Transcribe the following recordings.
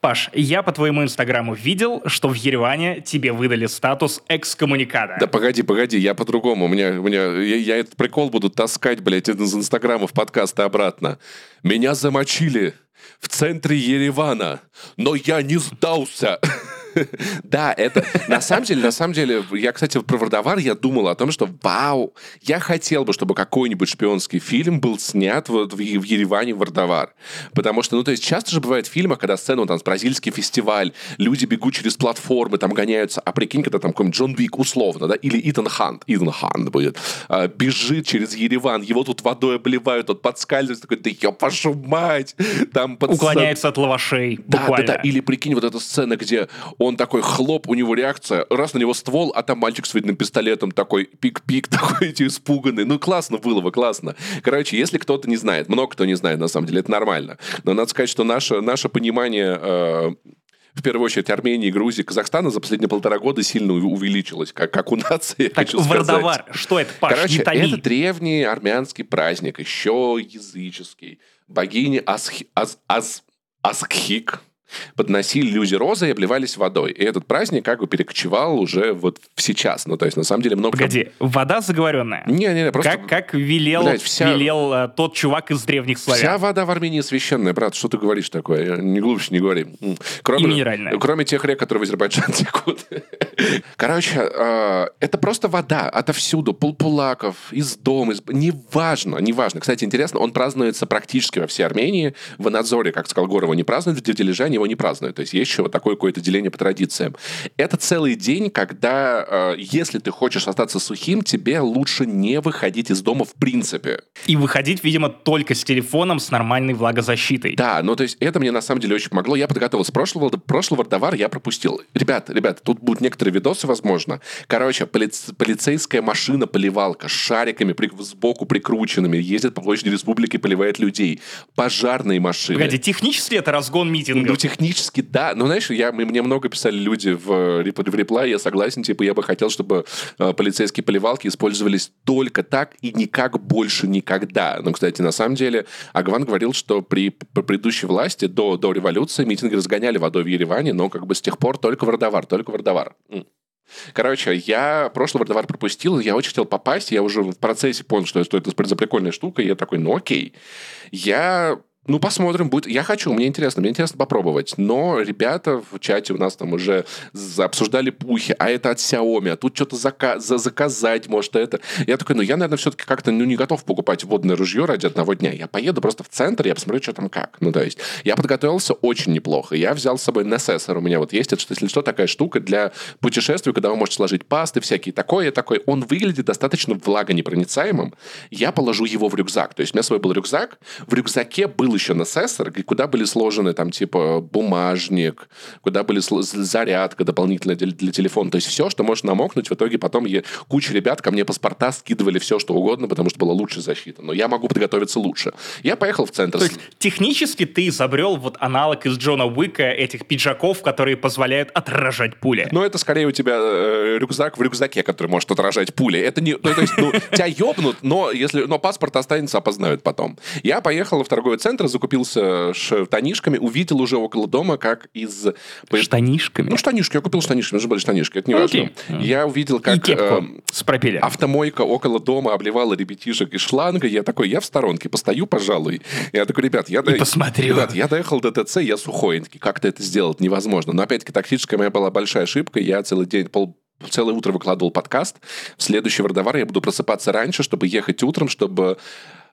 Паш, я по твоему инстаграму видел, что в Ереване тебе выдали статус экскоммуникада. Да погоди, погоди, я по-другому. У меня, у меня, я, я этот прикол буду таскать, блядь, из инстаграма в подкасты обратно. Меня замочили в центре Еревана, но я не сдался. Да, это на самом деле, на самом деле, я, кстати, про Вардавар я думал о том, что вау, я хотел бы, чтобы какой-нибудь шпионский фильм был снят вот в, в Ереване Вардавар. Потому что, ну, то есть часто же бывает в фильмах, когда сцена, там, бразильский фестиваль, люди бегут через платформы, там гоняются, а прикинь, когда там какой-нибудь Джон Вик условно, да, или Итан Хант, Итан Хант будет, а, бежит через Ереван, его тут водой обливают, он подскальзывается, такой, да я вашу мать! Там под... Уклоняется от лавашей, да, буквально. Да, да, или прикинь, вот эта сцена, где он такой хлоп, у него реакция, раз на него ствол, а там мальчик с видным пистолетом такой пик-пик, такой эти испуганный. Ну, классно было бы, классно. Короче, если кто-то не знает, много кто не знает, на самом деле, это нормально. Но надо сказать, что наше, наше понимание э, в первую очередь Армении, Грузии, Казахстана за последние полтора года сильно увеличилось, как, как у нации, так, хочу сказать. что это, Паш, Короче, это древний армянский праздник, еще языческий. Богини Асхи, Ас, Ас, Асхик, подносили люди розы и обливались водой. И этот праздник как бы перекочевал уже вот в сейчас. Ну, то есть, на самом деле, много... Погоди, вода заговоренная? Не-не-не, просто... Как, как велел, Блядь, вся... велел uh, тот чувак из древних славян? Вся вода в Армении священная, брат. Что ты говоришь такое? Не глубже не говори. Кроме, и минеральная. Кроме тех рек, которые в Азербайджане текут. Короче, э, это просто вода отовсюду. Пулпулаков, из дома, из... Неважно, неважно. Кстати, интересно, он празднуется практически во всей Армении. В Анадзоре, как сказал Горов, не празднуют, в Дилижане его не празднуют. То есть есть еще вот такое какое-то деление по традициям. Это целый день, когда, э, если ты хочешь остаться сухим, тебе лучше не выходить из дома в принципе. И выходить, видимо, только с телефоном с нормальной влагозащитой. Да, ну то есть это мне на самом деле очень помогло. Я подготовился. Прошлого, прошлого товар я пропустил. Ребят, ребят, тут будут некоторые видосы, возможно. Короче, полиц, полицейская машина-поливалка с шариками при, сбоку прикрученными ездит по площади республики, поливает людей. Пожарные машины. Погоди, технически это разгон митинга? Ну, технически да, но знаешь, я, мне много писали люди в, в реплай, я согласен, типа, я бы хотел, чтобы э, полицейские поливалки использовались только так и никак больше никогда. Но, кстати, на самом деле, Агван говорил, что при, при предыдущей власти до, до революции митинги разгоняли водой в Ереване, но как бы с тех пор только Вардавар, только Вардавар. Короче, я прошлый Вардавар пропустил, я очень хотел попасть, я уже в процессе понял, что, что это прикольная штука, и я такой, ну окей. Я ну, посмотрим, будет. Я хочу, мне интересно, мне интересно попробовать. Но ребята в чате у нас там уже обсуждали пухи, а это от Xiaomi, а тут что-то зака- за заказать, может, это. Я такой, ну, я, наверное, все-таки как-то ну, не готов покупать водное ружье ради одного дня. Я поеду просто в центр, я посмотрю, что там как. Ну, то есть, я подготовился очень неплохо. Я взял с собой Necessor, у меня вот есть, это, если что, такая штука для путешествий, когда вы можете сложить пасты всякие, такое, такое. Он выглядит достаточно влагонепроницаемым. Я положу его в рюкзак. То есть, у меня свой был рюкзак, в рюкзаке был был еще насессор, куда были сложены там типа бумажник, куда были зарядка дополнительная для, для телефона. То есть все, что может намокнуть. В итоге потом я, куча ребят ко мне паспорта скидывали все, что угодно, потому что была лучшая защита. Но я могу подготовиться лучше. Я поехал в центр. То есть технически ты изобрел вот аналог из Джона Уика этих пиджаков, которые позволяют отражать пули. Но это скорее у тебя э, рюкзак в рюкзаке, который может отражать пули. Это не... Ну, то есть, ну, тебя ёбнут, но, если, но паспорт останется, опознают потом. Я поехал в торговый центр, центра, закупился штанишками, увидел уже около дома, как из... Штанишками? Ну, штанишки. Я купил штанишки, нужны были штанишки, это не важно. Okay. Я увидел, как э, с пропеллером. автомойка около дома обливала ребятишек из шланга. Я такой, я в сторонке постою, пожалуй. Я такой, ребят, я... До... посмотрю. Ребят, я доехал до ТЦ, я сухой. Как-то это сделать невозможно. Но, опять-таки, тактическая моя была большая ошибка. Я целый день, пол, целое утро выкладывал подкаст. В следующий Вардовар я буду просыпаться раньше, чтобы ехать утром, чтобы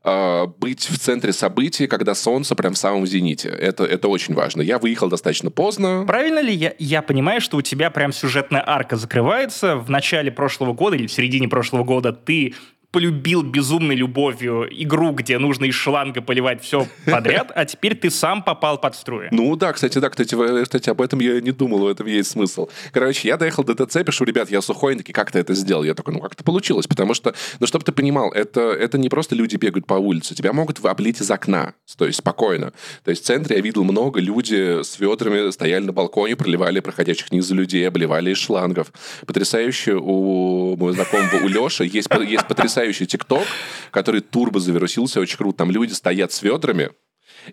э, быть в центре событий, когда солнце прям в самом зените. Это, это очень важно. Я выехал достаточно поздно. Правильно ли я, я понимаю, что у тебя прям сюжетная арка закрывается в начале прошлого года или в середине прошлого года ты полюбил безумной любовью игру, где нужно из шланга поливать все подряд, а теперь ты сам попал под струи. Ну да, кстати, да, кстати, кстати, об этом я не думал, в этом есть смысл. Короче, я доехал до ТЦ, пишу, ребят, я сухой, они такие, как ты это сделал? Я такой, ну как это получилось? Потому что, ну чтобы ты понимал, это, это не просто люди бегают по улице, тебя могут облить из окна, то есть спокойно. То есть в центре я видел много, люди с ведрами стояли на балконе, проливали проходящих низ людей, обливали из шлангов. Потрясающе у моего знакомого, у Леши, есть, есть потрясающий потрясающий ТикТок, который турбо завирусился, очень круто. Там люди стоят с ведрами,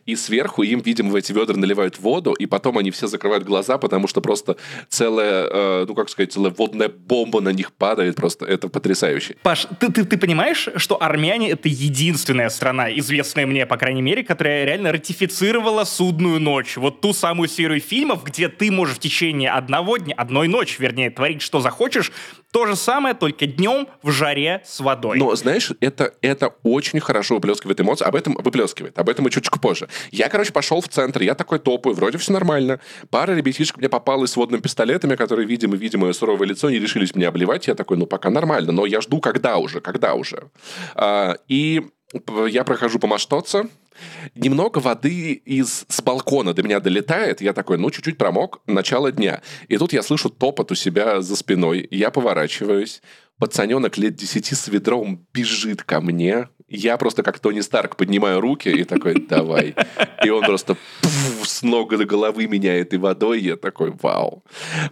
и сверху им, видимо, в эти ведра наливают воду, и потом они все закрывают глаза, потому что просто целая, э, ну как сказать, целая водная бомба на них падает, просто это потрясающе. Паш, ты, ты, ты понимаешь, что армяне это единственная страна, известная мне, по крайней мере, которая реально ратифицировала судную ночь. Вот ту самую серию фильмов, где ты можешь в течение одного дня, одной ночи, вернее, творить что захочешь, то же самое, только днем в жаре с водой. Но, знаешь, это, это очень хорошо выплескивает эмоции. Об этом выплескивает. Об этом и чуть-чуть позже. Я, короче, пошел в центр. Я такой топаю. Вроде все нормально. Пара ребятишек мне попалась с водными пистолетами, которые, видимо, видимо, суровое лицо, не решились меня обливать. Я такой, ну, пока нормально. Но я жду, когда уже, когда уже. А, и я прохожу помаштоться, Немного воды из, с балкона до меня долетает, я такой, ну, чуть-чуть промок, начало дня. И тут я слышу топот у себя за спиной, я поворачиваюсь, пацаненок лет 10 с ведром бежит ко мне, я просто как Тони Старк поднимаю руки и такой, давай. И он просто пфф, с ног до головы меняет и водой. Я такой, вау.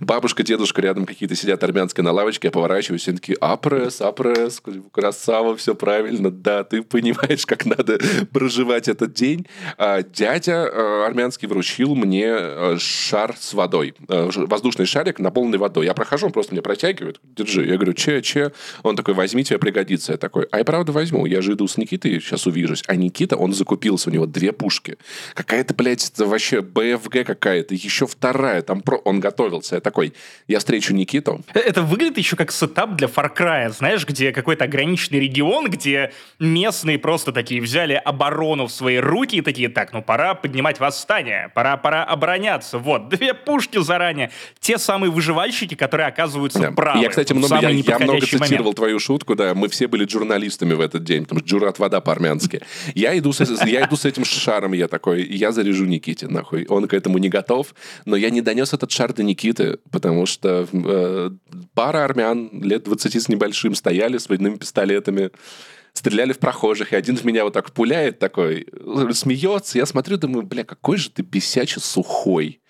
Бабушка, дедушка рядом какие-то сидят армянские на лавочке. Я поворачиваюсь, и такие, апресс, апресс, красава, все правильно. Да, ты понимаешь, как надо проживать этот день. А дядя а, армянский вручил мне а, шар с водой. А, воздушный шарик, наполненный водой. Я прохожу, он просто мне протягивает. Держи. Я говорю, че, че? Он такой, возьми, тебе пригодится. Я такой, а я правда возьму. Я же иду с Никитой сейчас увижусь. А Никита, он закупился, у него две пушки. Какая-то, блядь, это вообще БФГ какая-то, еще вторая. Там про... Он готовился. Я такой, я встречу Никиту. Э, это выглядит еще как сетап для Far Cry, знаешь, где какой-то ограниченный регион, где местные просто такие взяли оборону в свои руки и такие, так, ну пора поднимать восстание, пора, пора обороняться. Вот, две пушки заранее. Те самые выживальщики, которые оказываются да. правы. Я, кстати, много, я, я много цитировал момент. твою шутку, да, мы все были журналистами в этот день, потому что Джурат вода по-армянски. Я иду, с, я иду с этим шаром, я такой, я заряжу Никите, нахуй. Он к этому не готов, но я не донес этот шар до Никиты, потому что э, пара армян лет 20 с небольшим стояли с водяными пистолетами, стреляли в прохожих, и один в меня вот так пуляет такой, смеется. Я смотрю, думаю, бля, какой же ты бесячий сухой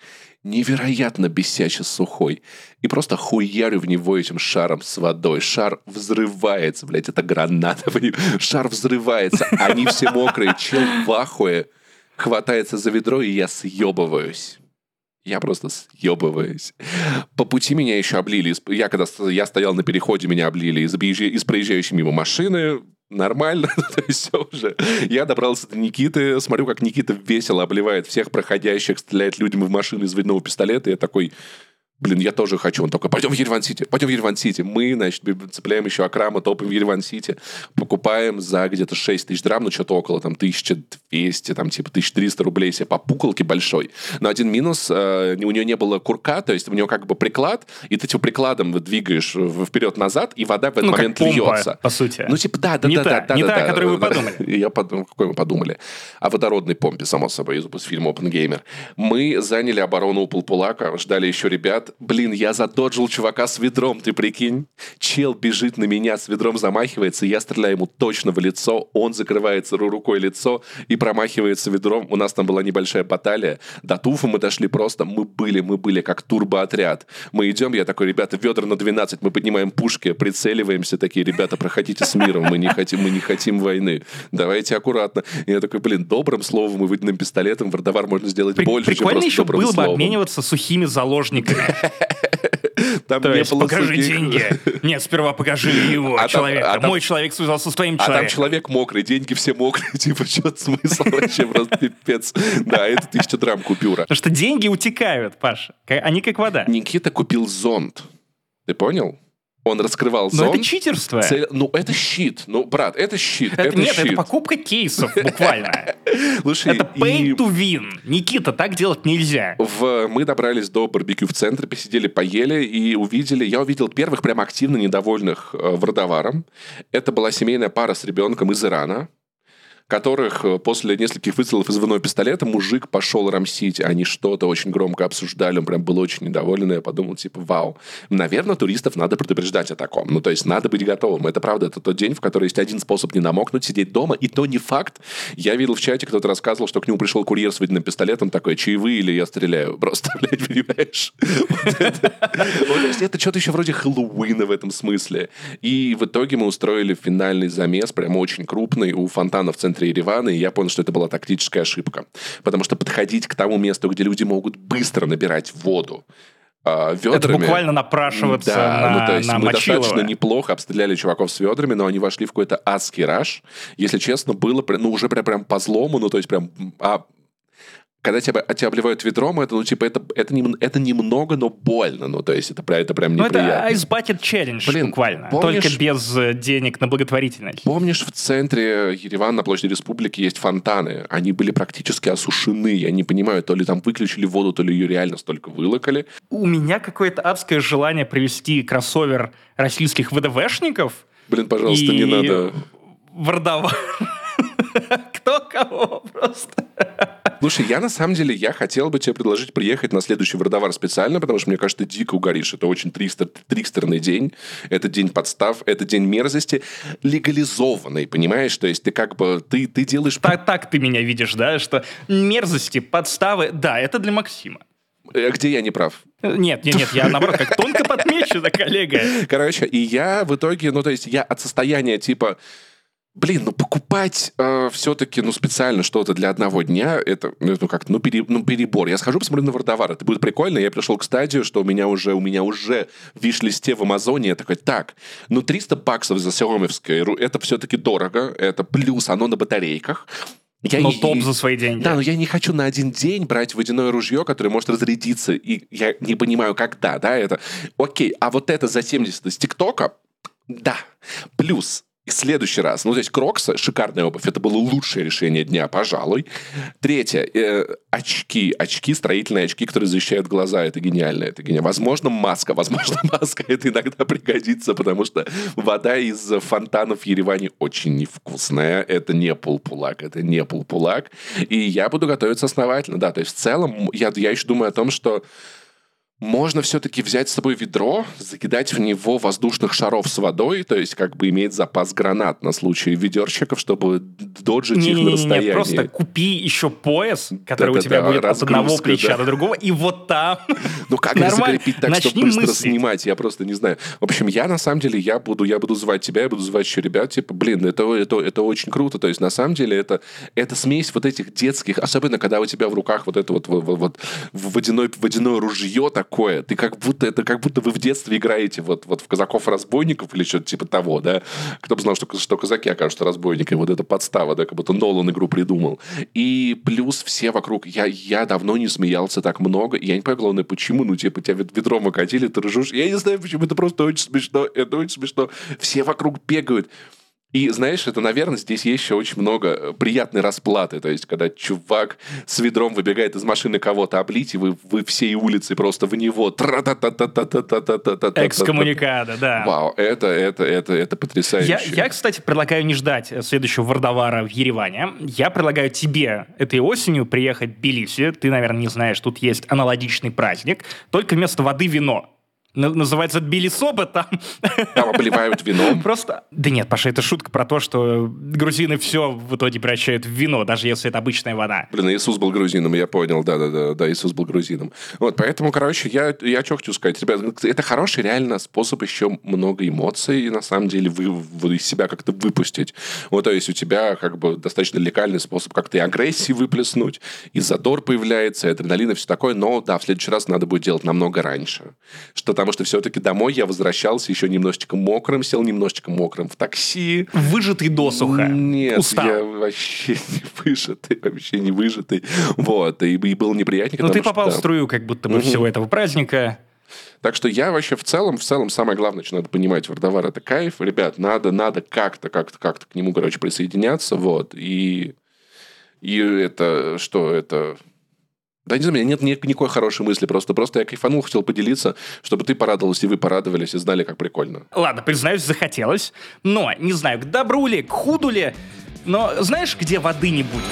невероятно бесяче сухой. И просто хуярю в него этим шаром с водой. Шар взрывается, блядь, это граната. Шар взрывается, они все мокрые, чел в ахуе. Хватается за ведро, и я съебываюсь. Я просто съебываюсь. По пути меня еще облили. Я когда я стоял на переходе, меня облили из, из проезжающей мимо машины нормально, то есть все уже. Я добрался до Никиты, смотрю, как Никита весело обливает всех проходящих, стреляет людям в машину из водного пистолета, я такой, блин, я тоже хочу. Он такой, пойдем в Ереван-Сити, пойдем в Ереван-Сити. Мы, значит, цепляем еще Акрама, топаем в Ереван-Сити, покупаем за где-то 6 тысяч драм, ну, что-то около там 1200, там, типа 1300 рублей себе по пуколке большой. Но один минус, э, у нее не было курка, то есть у нее как бы приклад, и ты типа прикладом двигаешь вперед-назад, и вода в этот ну, момент как помпа, льется. по сути. Ну, типа, да, да, не да, та, да, да. Не да, та, да, о которой да, вы подумали. Я подумал, какой мы подумали. О водородной помпе, само собой, из, из фильма Open Gamer. Мы заняли оборону у Пулпулака, ждали еще ребят. Блин, я за задоджил чувака с ведром, ты прикинь. Чел бежит на меня, с ведром замахивается, я стреляю ему точно в лицо, он закрывается рукой лицо и промахивается ведром. У нас там была небольшая баталия. До Туфа мы дошли просто, мы были, мы были как турбоотряд. Мы идем, я такой, ребята, ведра на 12, мы поднимаем пушки, прицеливаемся, такие, ребята, проходите с миром, мы не хотим, мы не хотим войны. Давайте аккуратно. И я такой, блин, добрым словом и водяным пистолетом в Ардавар можно сделать При- больше, Прикольно чем еще было бы словом. обмениваться сухими заложниками. Там То есть, покажи сухих. деньги. Нет, сперва покажи его, А там- человека. а там- Мой человек связался с твоим А там человеком. человек мокрый, деньги все мокрые, типа, что смысл вообще, просто пипец. Да, это тысяча драм купюра. Потому что деньги утекают, Паша. Они как вода. Никита купил зонт. Ты понял? Он раскрывал Но зонт. это читерство. цель- Ну, это щит. Ну, брат, это щит. Это- Это, нет, щит. это покупка кейсов буквально. Слушай, Это pay и to win. Никита, так делать нельзя. в, мы добрались до барбекю в центре, посидели, поели и увидели, я увидел первых прям активно недовольных э, Вардаваром. Это была семейная пара с ребенком из Ирана, которых э, после нескольких выстрелов из водного пистолета мужик пошел рамсить. Они что-то очень громко обсуждали, он прям был очень недоволен, и я подумал, типа, вау, наверное, туристов надо предупреждать о таком. Ну, то есть надо быть готовым. Это правда, это тот день, в который есть один способ не намокнуть, сидеть дома, и то не факт. Я видел в чате, кто-то рассказывал, что к нему пришел курьер с водяным пистолетом, такой, чаевые или я стреляю? Просто, блядь, понимаешь? Это что-то еще вроде Хэллоуина в этом смысле. И в итоге мы устроили финальный замес, прям очень крупный, у фонтана в центре центре Еревана, и я понял, что это была тактическая ошибка. Потому что подходить к тому месту, где люди могут быстро набирать воду, э, ведрами... Это буквально напрашиваться да, на, ну, то есть на мы Мочилова. достаточно неплохо обстреляли чуваков с ведрами, но они вошли в какой-то адский раш. Если честно, было ну, уже прям, прям по злому, ну, то есть прям а, когда тебя, тебя обливают ведром, это, ну, типа, это, это, не, это немного, но больно. Ну, то есть, это, это прям неприятно. Ну, это Ice Bucket Challenge Блин, буквально. Помнишь, Только без э, денег на благотворительность. Помнишь, в центре Еревана, на площади Республики, есть фонтаны? Они были практически осушены. Я не понимаю, то ли там выключили воду, то ли ее реально столько вылокали. У меня какое-то адское желание привести кроссовер российских ВДВшников. Блин, пожалуйста, и... не надо. Вардова. Кто кого просто. Слушай, я на самом деле, я хотел бы тебе предложить приехать на следующий Вардовар специально, потому что, мне кажется, ты дико угоришь. Это очень тристер, трикстерный день. Это день подстав, это день мерзости. Легализованный, понимаешь? То есть ты как бы, ты, ты делаешь... Так, так ты меня видишь, да? Что мерзости, подставы, да, это для Максима. Э, где я не прав? Нет, нет, нет, я наоборот как тонко подмечу, да, коллега. Короче, и я в итоге, ну то есть я от состояния типа Блин, ну покупать э, все-таки, ну специально что-то для одного дня, это, ну как-то, ну, пере, ну перебор. Я схожу, посмотрю на Вардовар, это будет прикольно. Я пришел к стадию, что у меня уже, у меня уже в виш-листе в Амазоне, я такой, так, ну 300 баксов за Xiaomi, это все-таки дорого, это плюс, оно на батарейках. Я но не, топ за свои деньги. Да, но я не хочу на один день брать водяное ружье, которое может разрядиться, и я не понимаю, когда, да, это. Окей, а вот это за 70 из ТикТока, да. Плюс следующий раз, ну, то есть Кроксы, шикарная обувь, это было лучшее решение дня, пожалуй. Третье, э, очки, очки, строительные очки, которые защищают глаза, это гениально, это гениально. Возможно, маска, возможно, маска это иногда пригодится, потому что вода из фонтанов в Ереване очень невкусная, это не полпулак, это не полпулак, и я буду готовиться основательно, да, то есть в целом я, я еще думаю о том, что можно все-таки взять с собой ведро, закидать в него воздушных шаров с водой, то есть как бы иметь запас гранат на случай ведерщиков, чтобы доджить не, их не, на расстоянии. Не, просто купи еще пояс, который да, у тебя да, будет от одного плеча да. до другого, и вот там Ну как это закрепить так, чтобы быстро мыслить. снимать? Я просто не знаю. В общем, я на самом деле, я буду, я буду звать тебя, я буду звать еще ребят, типа, блин, это, это, это очень круто. То есть на самом деле это, это смесь вот этих детских, особенно когда у тебя в руках вот это вот, вот, вот водяное, водяное ружье такое, такое. Ты как будто, это как будто вы в детстве играете вот, вот в казаков-разбойников или что-то типа того, да. Кто бы знал, что, что казаки окажутся разбойниками. Вот это подстава, да, как будто Нолан игру придумал. И плюс все вокруг. Я, я давно не смеялся так много. Я не понимаю, главное, почему. Ну, типа, тебя ведром окатили, ты ржешь. Я не знаю, почему. Это просто очень смешно. Это очень смешно. Все вокруг бегают. И знаешь, это, наверное, здесь есть еще очень много э, приятной расплаты. То есть, когда чувак с ведром выбегает из машины кого-то облить, и вы, вы всей улицы просто в него. Экскоммуникада, да. Вау, это, это, это, это потрясающе. Я, я, кстати, предлагаю не ждать следующего Вардовара в Ереване. Я предлагаю тебе этой осенью приехать в Тбилиси. Ты, наверное, не знаешь, тут есть аналогичный праздник. Только вместо воды вино называется Тбилисоба, там... Там обливают вином. Просто... Да нет, Паша, это шутка про то, что грузины все в итоге превращают в вино, даже если это обычная вода. Блин, Иисус был грузином, я понял, да-да-да, да, Иисус был грузином. Вот, поэтому, короче, я, я что хочу сказать, ребят, это хороший реально способ еще много эмоций, на самом деле, вы, вы из себя как-то выпустить. Вот, то есть у тебя как бы достаточно легальный способ как-то и агрессии выплеснуть, и задор появляется, и адреналин, и все такое, но, да, в следующий раз надо будет делать намного раньше. Что потому что все-таки домой я возвращался еще немножечко мокрым, сел немножечко мокрым в такси. Выжатый досуха. Нет, Устал. я вообще не выжатый, вообще не выжатый. Вот, и, и был неприятнее. Ну, ты попал что, в струю как будто бы угу. всего этого праздника. Так что я вообще в целом, в целом самое главное, что надо понимать, Вардовар это кайф. Ребят, надо, надо как-то, как-то, как-то к нему, короче, присоединяться. Вот. И, и это, что это да, не знаю, у меня нет никакой хорошей мысли, просто, просто я кайфанул, хотел поделиться, чтобы ты порадовалась, и вы порадовались, и знали, как прикольно. Ладно, признаюсь, захотелось, но не знаю, к добру ли, к худу ли, но знаешь, где воды не будет?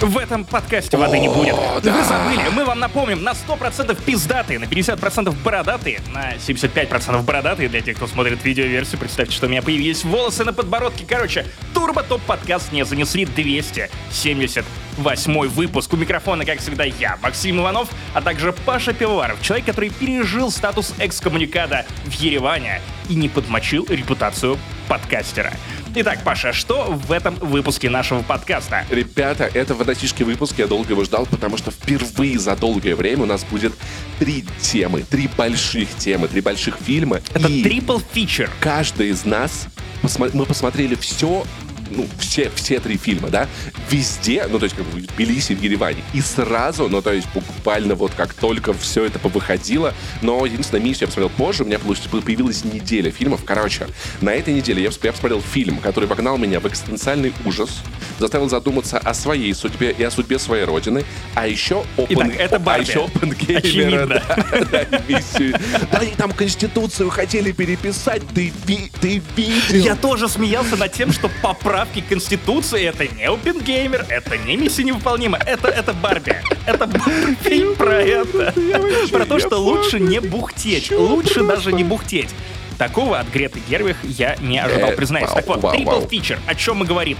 В этом подкасте воды не будет. Да. Вы забыли, мы вам напомним, на 100% пиздатые, на 50% бородатые, на 75% бородатые, для тех, кто смотрит видеоверсию, представьте, что у меня появились волосы на подбородке. Короче, Турбо Топ подкаст не занесли 278 выпуск. У микрофона, как всегда, я, Максим Иванов, а также Паша Пивоваров, человек, который пережил статус экскоммуникада в Ереване и не подмочил репутацию подкастера. Итак, Паша, что в этом выпуске нашего подкаста? Ребята, это фантастический выпуск, я долго его ждал, потому что впервые за долгое время у нас будет три темы, три больших темы, три больших фильма. Это трипл фичер. Каждый из нас, мы посмотрели все ну, все, все три фильма, да, везде, ну, то есть, как бы в Тбилиси, в Ереване, и сразу, ну, то есть, буквально вот как только все это повыходило, но единственное, миссию я посмотрел позже, у меня появилась неделя фильмов, короче, на этой неделе я, я посмотрел фильм, который вогнал меня в экстенциальный ужас, заставил задуматься о своей судьбе и о судьбе своей родины, а еще Open, Итак, это Барби. А еще Опенгеймера, да, да, миссию. Да, они там Конституцию хотели переписать, ты, ты видел? Я тоже смеялся над тем, что поправить поправки к Конституции это не Опенгеймер, это не миссия невыполнима, это, это Барби. Это фильм про это. Про то, что лучше не бухтеть. Лучше даже не бухтеть. Такого от Греты Гервих я не ожидал, э, признаюсь. Так вот, трипл фичер. О чем мы говорим?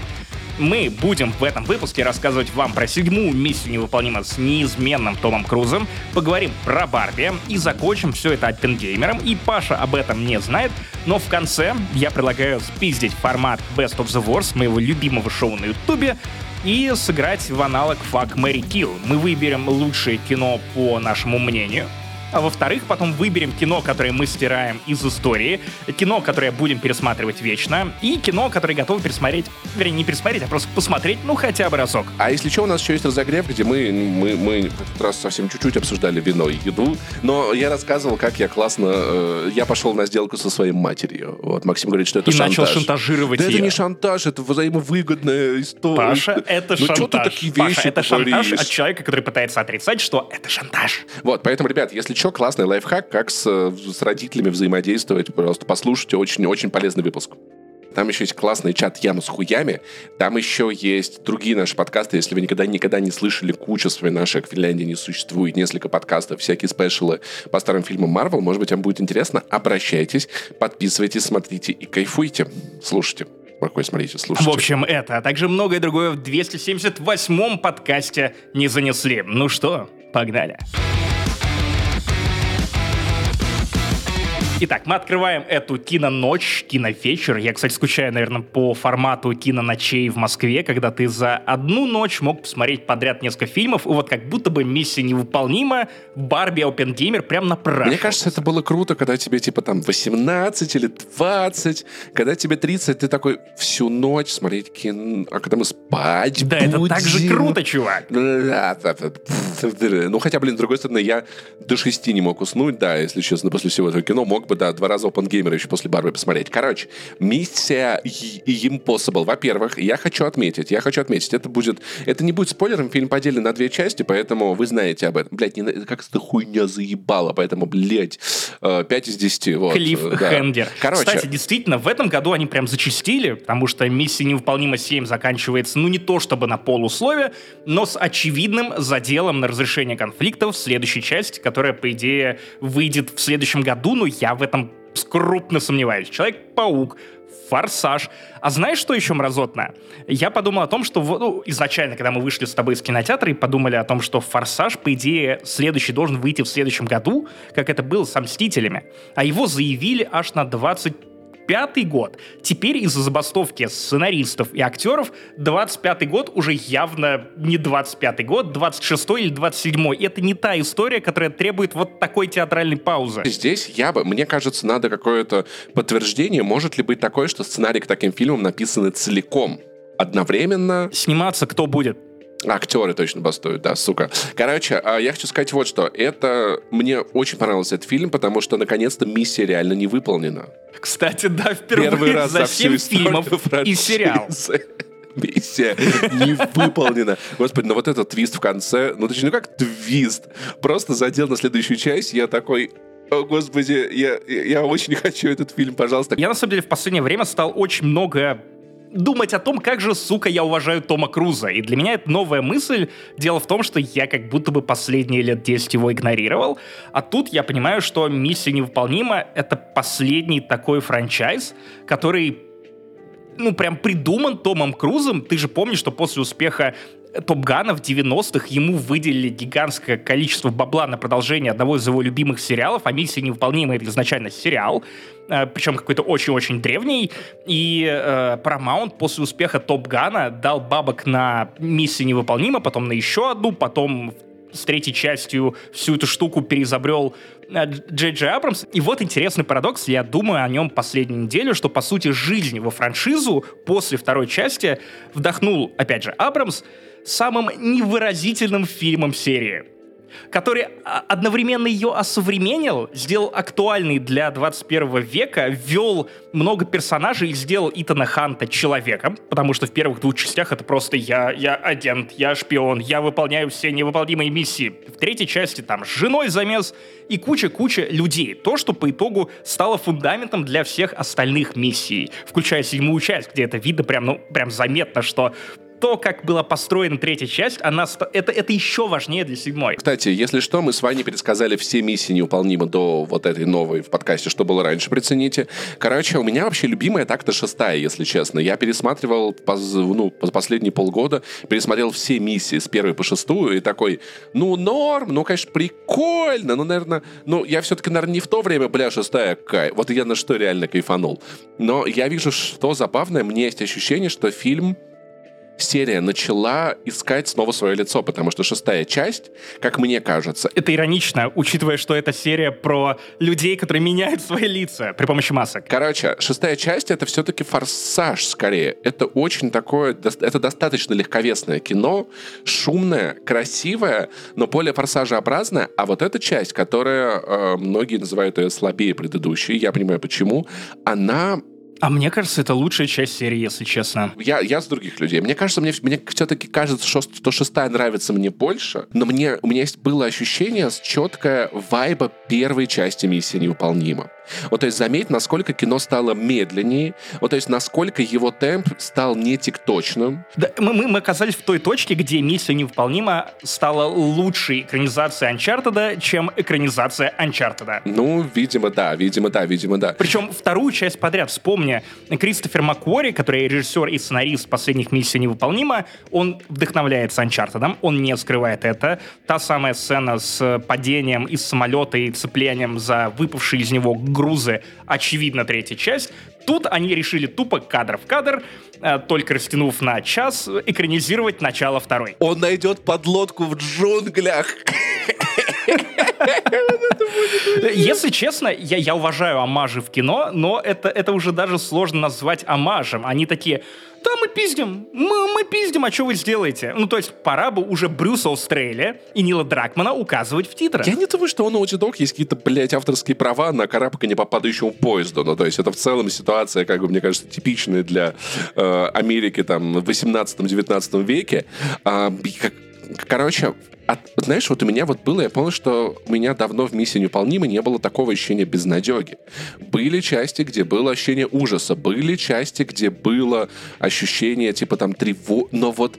Мы будем в этом выпуске рассказывать вам про седьмую миссию невыполнима с неизменным Томом Крузом, поговорим про Барби. И закончим все это Оппенгеймером, и Паша об этом не знает, но в конце я предлагаю спиздить формат Best of the Wars моего любимого шоу на ютубе, и сыграть в аналог Fuck, Mary Kill. Мы выберем лучшее кино по нашему мнению, а во-вторых, потом выберем кино, которое мы стираем из истории, кино, которое будем пересматривать вечно, и кино, которое готовы пересмотреть, вернее, не пересмотреть, а просто посмотреть, ну, хотя бы разок. А если что, у нас еще есть разогрев, где мы, мы, мы в этот раз совсем чуть-чуть обсуждали вино и еду, но я рассказывал, как я классно... Э, я пошел на сделку со своей матерью. Вот, Максим говорит, что это и шантаж. начал шантажировать да ее. это не шантаж, это взаимовыгодная история. Паша, это ну, шантаж. Что ты такие вещи Паша, это говоришь? шантаж от человека, который пытается отрицать, что это шантаж. Вот, поэтому, ребят, если что, классный лайфхак, как с, с родителями взаимодействовать. Просто послушайте, очень-очень полезный выпуск. Там еще есть классный чат «Яма с хуями». Там еще есть другие наши подкасты. Если вы никогда никогда не слышали кучу своей наших в Финляндии не существует, несколько подкастов, всякие спешилы по старым фильмам Марвел, может быть, вам будет интересно, обращайтесь, подписывайтесь, смотрите и кайфуйте. Слушайте. Спокойно смотрите, слушайте. В общем, это, а также многое другое в 278-м подкасте не занесли. Ну что, погнали. Погнали. Итак, мы открываем эту киноночь, киновечер. Я, кстати, скучаю, наверное, по формату киноночей в Москве, когда ты за одну ночь мог посмотреть подряд несколько фильмов, и вот как будто бы миссия невыполнима, Барби Опенгеймер прям на прах. Мне кажется, это было круто, когда тебе типа там 18 или 20, когда тебе 30, ты такой всю ночь смотреть кино, а когда мы спать Да, будем? это так же круто, чувак. Ну, хотя, блин, с другой стороны, я до 6 не мог уснуть, да, если честно, после всего этого кино мог бы, да, два раза Open Gamer еще после Барби посмотреть. Короче, миссия Impossible. Во-первых, я хочу отметить, я хочу отметить, это будет, это не будет спойлером, фильм поделен на две части, поэтому вы знаете об этом. Блять, не, как эта хуйня заебала, поэтому, блядь, 5 э, из 10. Вот, Клифф да. Хендер. Короче. Кстати, действительно, в этом году они прям зачистили, потому что миссия невыполнима 7 заканчивается, ну, не то чтобы на полусловие, но с очевидным заделом на разрешение конфликтов в следующей части, которая, по идее, выйдет в следующем году, но я в этом крупно сомневаюсь. Человек-паук, Форсаж. А знаешь, что еще мразотно? Я подумал о том, что ну, изначально, когда мы вышли с тобой из кинотеатра и подумали о том, что Форсаж, по идее, следующий должен выйти в следующем году, как это было с Мстителями. А его заявили аж на 20 25 год. Теперь из-за забастовки сценаристов и актеров 25 год уже явно не 25 год, 26 или 27. Это не та история, которая требует вот такой театральной паузы. Здесь я бы, мне кажется, надо какое-то подтверждение, может ли быть такое, что сценарий к таким фильмам написаны целиком одновременно. Сниматься кто будет? Актеры точно бастуют, да, сука. Короче, а, я хочу сказать вот что. Это... Мне очень понравился этот фильм, потому что, наконец-то, миссия реально не выполнена. Кстати, да, впервые Первый раз за 7 фильмов и сериал. Миссия не выполнена. Господи, ну вот этот твист в конце, ну точнее, ну как твист? Просто задел на следующую часть, я такой, о, господи, я, я очень хочу этот фильм, пожалуйста. Я, на самом деле, в последнее время стал очень много думать о том, как же, сука, я уважаю Тома Круза. И для меня это новая мысль. Дело в том, что я как будто бы последние лет 10 его игнорировал. А тут я понимаю, что «Миссия невыполнима» — это последний такой франчайз, который ну, прям придуман Томом Крузом. Ты же помнишь, что после успеха Топ Гана в 90-х ему выделили гигантское количество бабла на продолжение одного из его любимых сериалов, а «Миссия невыполнима» — это изначально сериал, э, причем какой-то очень-очень древний, и э, Paramount после успеха Топ Гана дал бабок на «Миссию невыполнима», потом на еще одну, потом с третьей частью всю эту штуку переизобрел э, Джей Джей Абрамс. И вот интересный парадокс, я думаю о нем последнюю неделю, что, по сути, жизнь во франшизу после второй части вдохнул, опять же, Абрамс, самым невыразительным фильмом серии который одновременно ее осовременил, сделал актуальный для 21 века, ввел много персонажей и сделал Итана Ханта человеком, потому что в первых двух частях это просто я, я агент, я шпион, я выполняю все невыполнимые миссии. В третьей части там с женой замес и куча-куча людей. То, что по итогу стало фундаментом для всех остальных миссий, включая седьмую часть, где это видно прям, ну, прям заметно, что то, как была построена третья часть, она, это, это еще важнее для седьмой. Кстати, если что, мы с вами пересказали все миссии неуполнимы до вот этой новой в подкасте, что было раньше, прицените. Короче, у меня вообще любимая так-то шестая, если честно. Я пересматривал ну, последние полгода, пересмотрел все миссии с первой по шестую и такой, ну, норм, ну, конечно, прикольно, ну, наверное, ну, я все-таки, наверное, не в то время, бля, шестая, кай. Вот я на что реально кайфанул. Но я вижу, что забавное, мне есть ощущение, что фильм серия начала искать снова свое лицо, потому что шестая часть, как мне кажется... Это иронично, учитывая, что это серия про людей, которые меняют свои лица при помощи масок. Короче, шестая часть — это все-таки форсаж скорее. Это очень такое... Это достаточно легковесное кино, шумное, красивое, но более форсажеобразное. А вот эта часть, которая э, многие называют ее слабее предыдущей, я понимаю почему, она а мне кажется, это лучшая часть серии, если честно. Я, я с других людей. Мне кажется, мне, мне все-таки кажется, что, что шестая нравится мне больше, но мне, у меня есть было ощущение с четкое вайба первой части «Миссия невыполнима». Вот, то есть заметь, насколько кино стало медленнее, вот, то есть насколько его темп стал не тикточным. Да, мы, мы, мы оказались в той точке, где «Миссия невыполнима» стала лучшей экранизацией Uncharted, чем экранизация Uncharted. Ну, видимо, да, видимо, да, видимо, да. Причем вторую часть подряд. Вспомни, Кристофер Маккуори, который режиссер и сценарист последних «Миссия невыполнима», он вдохновляется Uncharted, он не скрывает это. Та самая сцена с падением из самолета и цеплением за выпавший из него грузы, очевидно, третья часть. Тут они решили тупо кадр в кадр, э, только растянув на час, экранизировать начало второй. Он найдет подлодку в джунглях. Если честно, я, я уважаю амажи в кино, но это, это уже даже сложно назвать амажем. Они такие, да, мы пиздим, мы, мы пиздим, а что вы сделаете? Ну, то есть, пора бы уже Брюса Остреля и Нила Дракмана указывать в титрах. Я не думаю, что у Naughty Dog есть какие-то, блядь, авторские права на карабкание по падающему поезду. Ну, то есть, это в целом ситуация, как бы, мне кажется, типичная для э, Америки, там, в 18-19 веке. А, как, короче, от, знаешь, вот у меня вот было, я помню, что у меня давно в «Миссии невыполнима» не было такого ощущения безнадеги. Были части, где было ощущение ужаса, были части, где было ощущение, типа, там, тревог... Но вот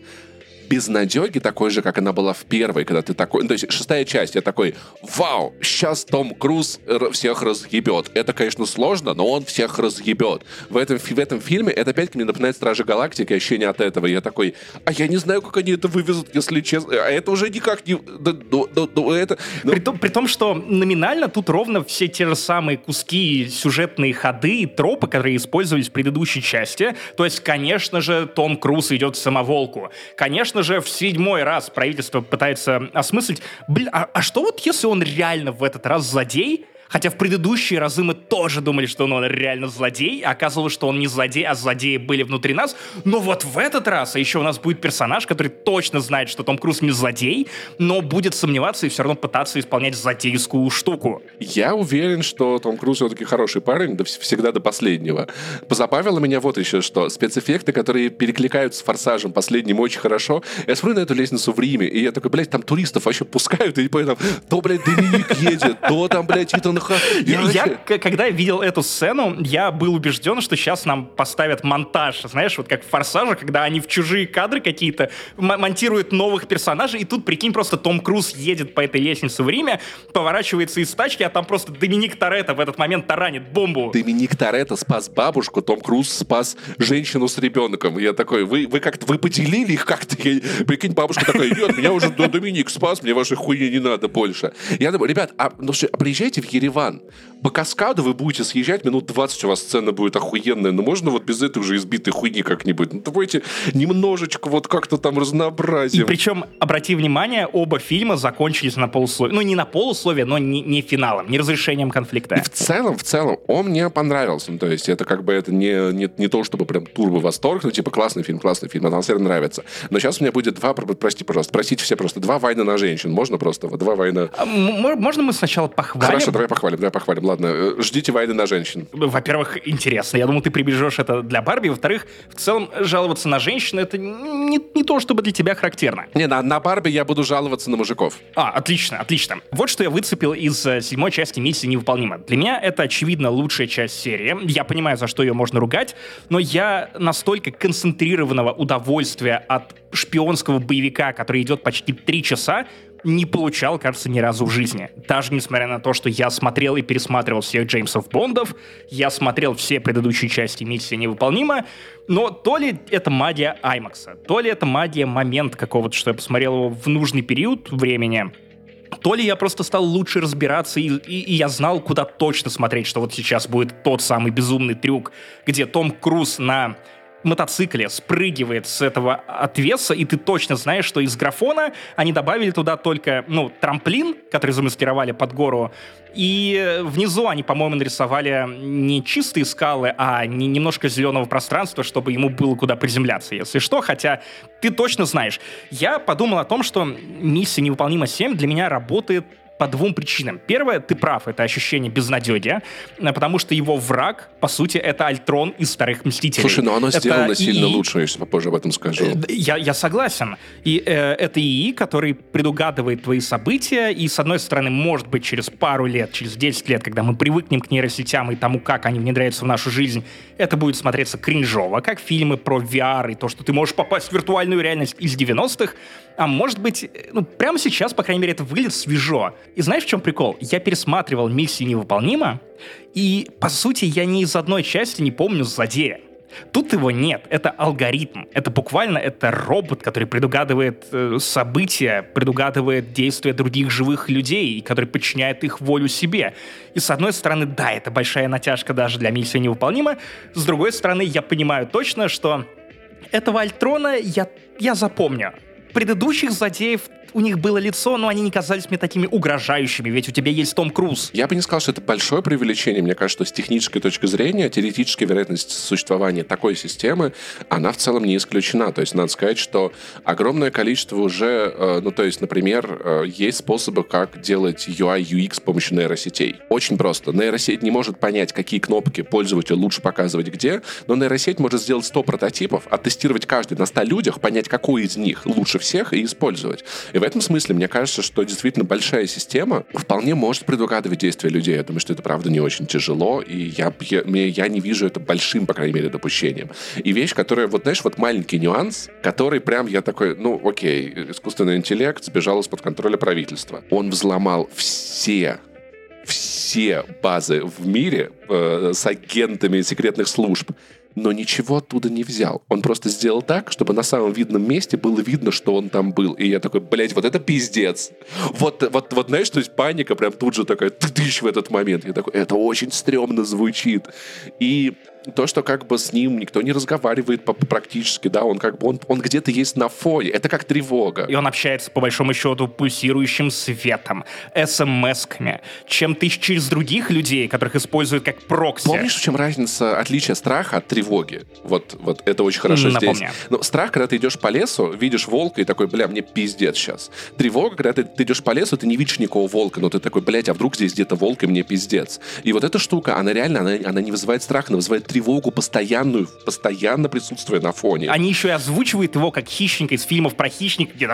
безнадеги такой же, как она была в первой, когда ты такой... Ну, то есть шестая часть, я такой, вау, сейчас Том Круз всех разъебет. Это, конечно, сложно, но он всех разъебет. В этом, в этом фильме это опять мне напоминает Стражи Галактики, ощущение от этого. Я такой, а я не знаю, как они это вывезут, если честно. А это уже никак не... Да, да, да, да, это... Ну... При, том, при том, что номинально тут ровно все те же самые куски, сюжетные ходы и тропы, которые использовались в предыдущей части. То есть, конечно же, Том Круз идет в самоволку. Конечно конечно же, в седьмой раз правительство пытается осмыслить, блин, а, а что вот если он реально в этот раз злодей, Хотя в предыдущие разы мы тоже думали, что он реально злодей. Оказывалось, что он не злодей, а злодеи были внутри нас. Но вот в этот раз, а еще у нас будет персонаж, который точно знает, что Том Круз не злодей, но будет сомневаться и все равно пытаться исполнять злодейскую штуку. Я уверен, что Том Круз все-таки хороший парень, да всегда до последнего. Позабавило меня вот еще что. Спецэффекты, которые перекликаются с форсажем последним очень хорошо. Я смотрю на эту лестницу в Риме, и я такой, блядь, там туристов вообще пускают, и там, то, блядь, Доминик едет, то там, блядь, Итан Я, я когда видел эту сцену, я был убежден, что сейчас нам поставят монтаж, знаешь, вот как в «Форсаже», когда они в чужие кадры какие-то монтируют новых персонажей, и тут, прикинь, просто Том Круз едет по этой лестнице в Риме, поворачивается из тачки, а там просто Доминик Торетто в этот момент таранит бомбу. Доминик Торетто спас бабушку, Том Круз спас женщину с ребенком. Я такой, вы, вы как-то, вы поделили их как-то? Я- прикинь, бабушка такая, нет, меня уже Доминик спас, мне вашей хуйни не надо больше. Я думаю, ребят, а, ну, что, а приезжайте в Ереван. По каскаду вы будете съезжать, минут 20 у вас сцена будет охуенная, но можно вот без этой уже избитой хуйни как-нибудь? Ну, давайте немножечко вот как-то там И разнообразим. причем, обрати внимание, оба фильма закончились на полусловие. Ну, не на полусловие, но не, не финалом, не разрешением конфликта. И в целом, в целом, он мне понравился. Ну, то есть это как бы это не, не, не то, чтобы прям турбо восторг, ну, типа, классный фильм, классный фильм, атмосфера нравится. Но сейчас у меня будет два, про- прости, пожалуйста, простите все просто, два войны на женщин. Можно просто? Вот два войны. А, Можно мы сначала похвалим? Хорошо, давай похвалим, давай похвалим. Ладно, Э, ждите войны на женщин. Во-первых, интересно. Я думал, ты прибережешь это для Барби. Во-вторых, в целом, жаловаться на женщин это не, не то, чтобы для тебя характерно. Не, на, на Барби я буду жаловаться на мужиков. А, отлично, отлично. Вот что я выцепил из э, седьмой части «Миссии невыполнима». Для меня это, очевидно, лучшая часть серии. Я понимаю, за что ее можно ругать, но я настолько концентрированного удовольствия от шпионского боевика, который идет почти три часа, не получал, кажется, ни разу в жизни. Даже несмотря на то, что я смотрел и пересматривал всех Джеймсов Бондов, я смотрел все предыдущие части «Миссия невыполнима», но то ли это магия Аймакса, то ли это магия момент какого-то, что я посмотрел его в нужный период времени, то ли я просто стал лучше разбираться, и, и- и я знал, куда точно смотреть, что вот сейчас будет тот самый безумный трюк, где Том Круз на мотоцикле спрыгивает с этого отвеса, и ты точно знаешь, что из графона они добавили туда только, ну, трамплин, который замаскировали под гору, и внизу они, по-моему, нарисовали не чистые скалы, а не- немножко зеленого пространства, чтобы ему было куда приземляться, если что, хотя ты точно знаешь. Я подумал о том, что миссия «Невыполнима 7» для меня работает по двум причинам. Первое, ты прав, это ощущение безнадеги, э, потому что его враг, по сути, это Альтрон из Старых Мстителей. Слушай, но оно Это сделано сильно ИИ. лучше, если попозже об этом скажу. Э, Я, я согласен. И э, это ИИ, который предугадывает твои события, и, с одной стороны, может быть, через пару лет, через 10 лет, когда мы привыкнем к нейросетям и тому, как они внедряются в нашу жизнь, это будет смотреться кринжово, как фильмы про VR и то, что ты можешь попасть в виртуальную реальность из 90-х, а может быть, э, ну, прямо сейчас, по крайней мере, это выглядит свежо. И знаешь, в чем прикол? Я пересматривал «Миссию невыполнима», и, по сути, я ни из одной части не помню злодея. Тут его нет, это алгоритм. Это буквально это робот, который предугадывает э, события, предугадывает действия других живых людей, и который подчиняет их волю себе. И с одной стороны, да, это большая натяжка даже для миссии невыполнима. С другой стороны, я понимаю точно, что этого Альтрона я, я запомню. Предыдущих злодеев у них было лицо, но они не казались мне такими угрожающими, ведь у тебя есть Том Круз. Я бы не сказал, что это большое преувеличение. Мне кажется, что с технической точки зрения теоретическая вероятность существования такой системы, она в целом не исключена. То есть надо сказать, что огромное количество уже, э, ну то есть, например, э, есть способы, как делать UI, UX с помощью нейросетей. Очень просто. Нейросеть не может понять, какие кнопки пользователю лучше показывать где, но нейросеть может сделать 100 прототипов, оттестировать каждый на 100 людях, понять, какой из них лучше всех и использовать. И в этом смысле мне кажется, что действительно большая система вполне может предугадывать действия людей. Я думаю, что это правда не очень тяжело, и я, я, я не вижу это большим, по крайней мере, допущением. И вещь, которая, вот знаешь, вот маленький нюанс, который прям я такой, ну окей, искусственный интеллект сбежал из-под контроля правительства. Он взломал все все базы в мире э, с агентами секретных служб, но ничего оттуда не взял. Он просто сделал так, чтобы на самом видном месте было видно, что он там был. И я такой, блядь, вот это пиздец. Вот, вот, вот знаешь, то есть паника прям тут же такая тыдыщ в этот момент. Я такой, это очень стрёмно звучит. И то, что как бы с ним никто не разговаривает практически, да, он как бы, он, он где-то есть на фоне. Это как тревога. И он общается, по большому счету, пульсирующим светом, смс-ками, чем ты через других людей, которых используют как прокси. Помнишь, в чем разница, отличие страха от тревоги? Вот, вот это очень хорошо М, здесь. Но страх, когда ты идешь по лесу, видишь волка и такой, бля, мне пиздец сейчас. Тревога, когда ты, ты идешь по лесу, ты не видишь никакого волка, но ты такой, блядь, а вдруг здесь где-то волк и мне пиздец. И вот эта штука, она реально, она, она не вызывает страх, она вызывает тревогу постоянную, постоянно присутствуя на фоне. Они еще и озвучивают его как хищника из фильмов про хищника, где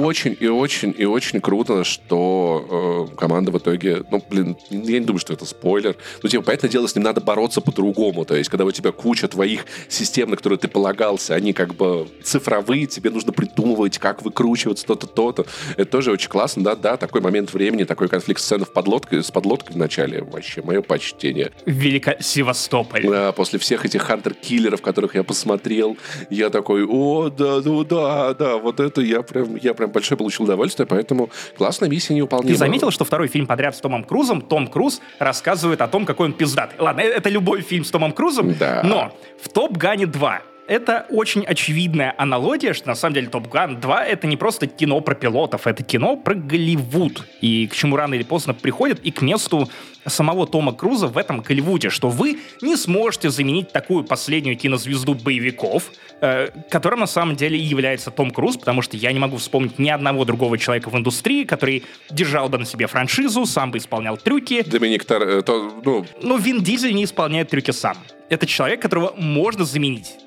И очень, и очень, и очень круто, что э, команда в итоге, ну, блин, я не думаю, что это спойлер, но, типа, понятное дело, с ним надо бороться по-другому, то есть, когда у тебя куча твоих систем, на которые ты полагался, они как бы цифровые, тебе нужно придумывать, как выкручиваться, то-то, то-то. Это тоже очень классно, да, да, такой момент времени, такой конфликт сцены в подлодке, с подлодкой в начале, вообще, мое почтение. Велика Севастополь. Да, после всех этих хантер-киллеров, которых я посмотрел, я такой, о, да, ну да, да, вот это я прям, я прям большое получил удовольствие, поэтому классная миссия неуполнима. Ты заметил, что второй фильм подряд с Томом Крузом, Том Круз рассказывает о том, какой он пиздатый. Ладно, э, это любой фильм с Томом Крузом, да. но в Топ Гане 2 это очень очевидная аналогия, что на самом деле Топ Ган 2 это не просто кино про пилотов, это кино про Голливуд. И к чему рано или поздно приходит, и к месту самого Тома Круза в этом Голливуде, что вы не сможете заменить такую последнюю кинозвезду боевиков, э, которым на самом деле является Том Круз, потому что я не могу вспомнить ни одного другого человека в индустрии, который держал бы на себе франшизу, сам бы исполнял трюки. Доминик Тар... Э, то, ну... Но Вин Дизель не исполняет трюки сам. Это человек, которого можно заменить.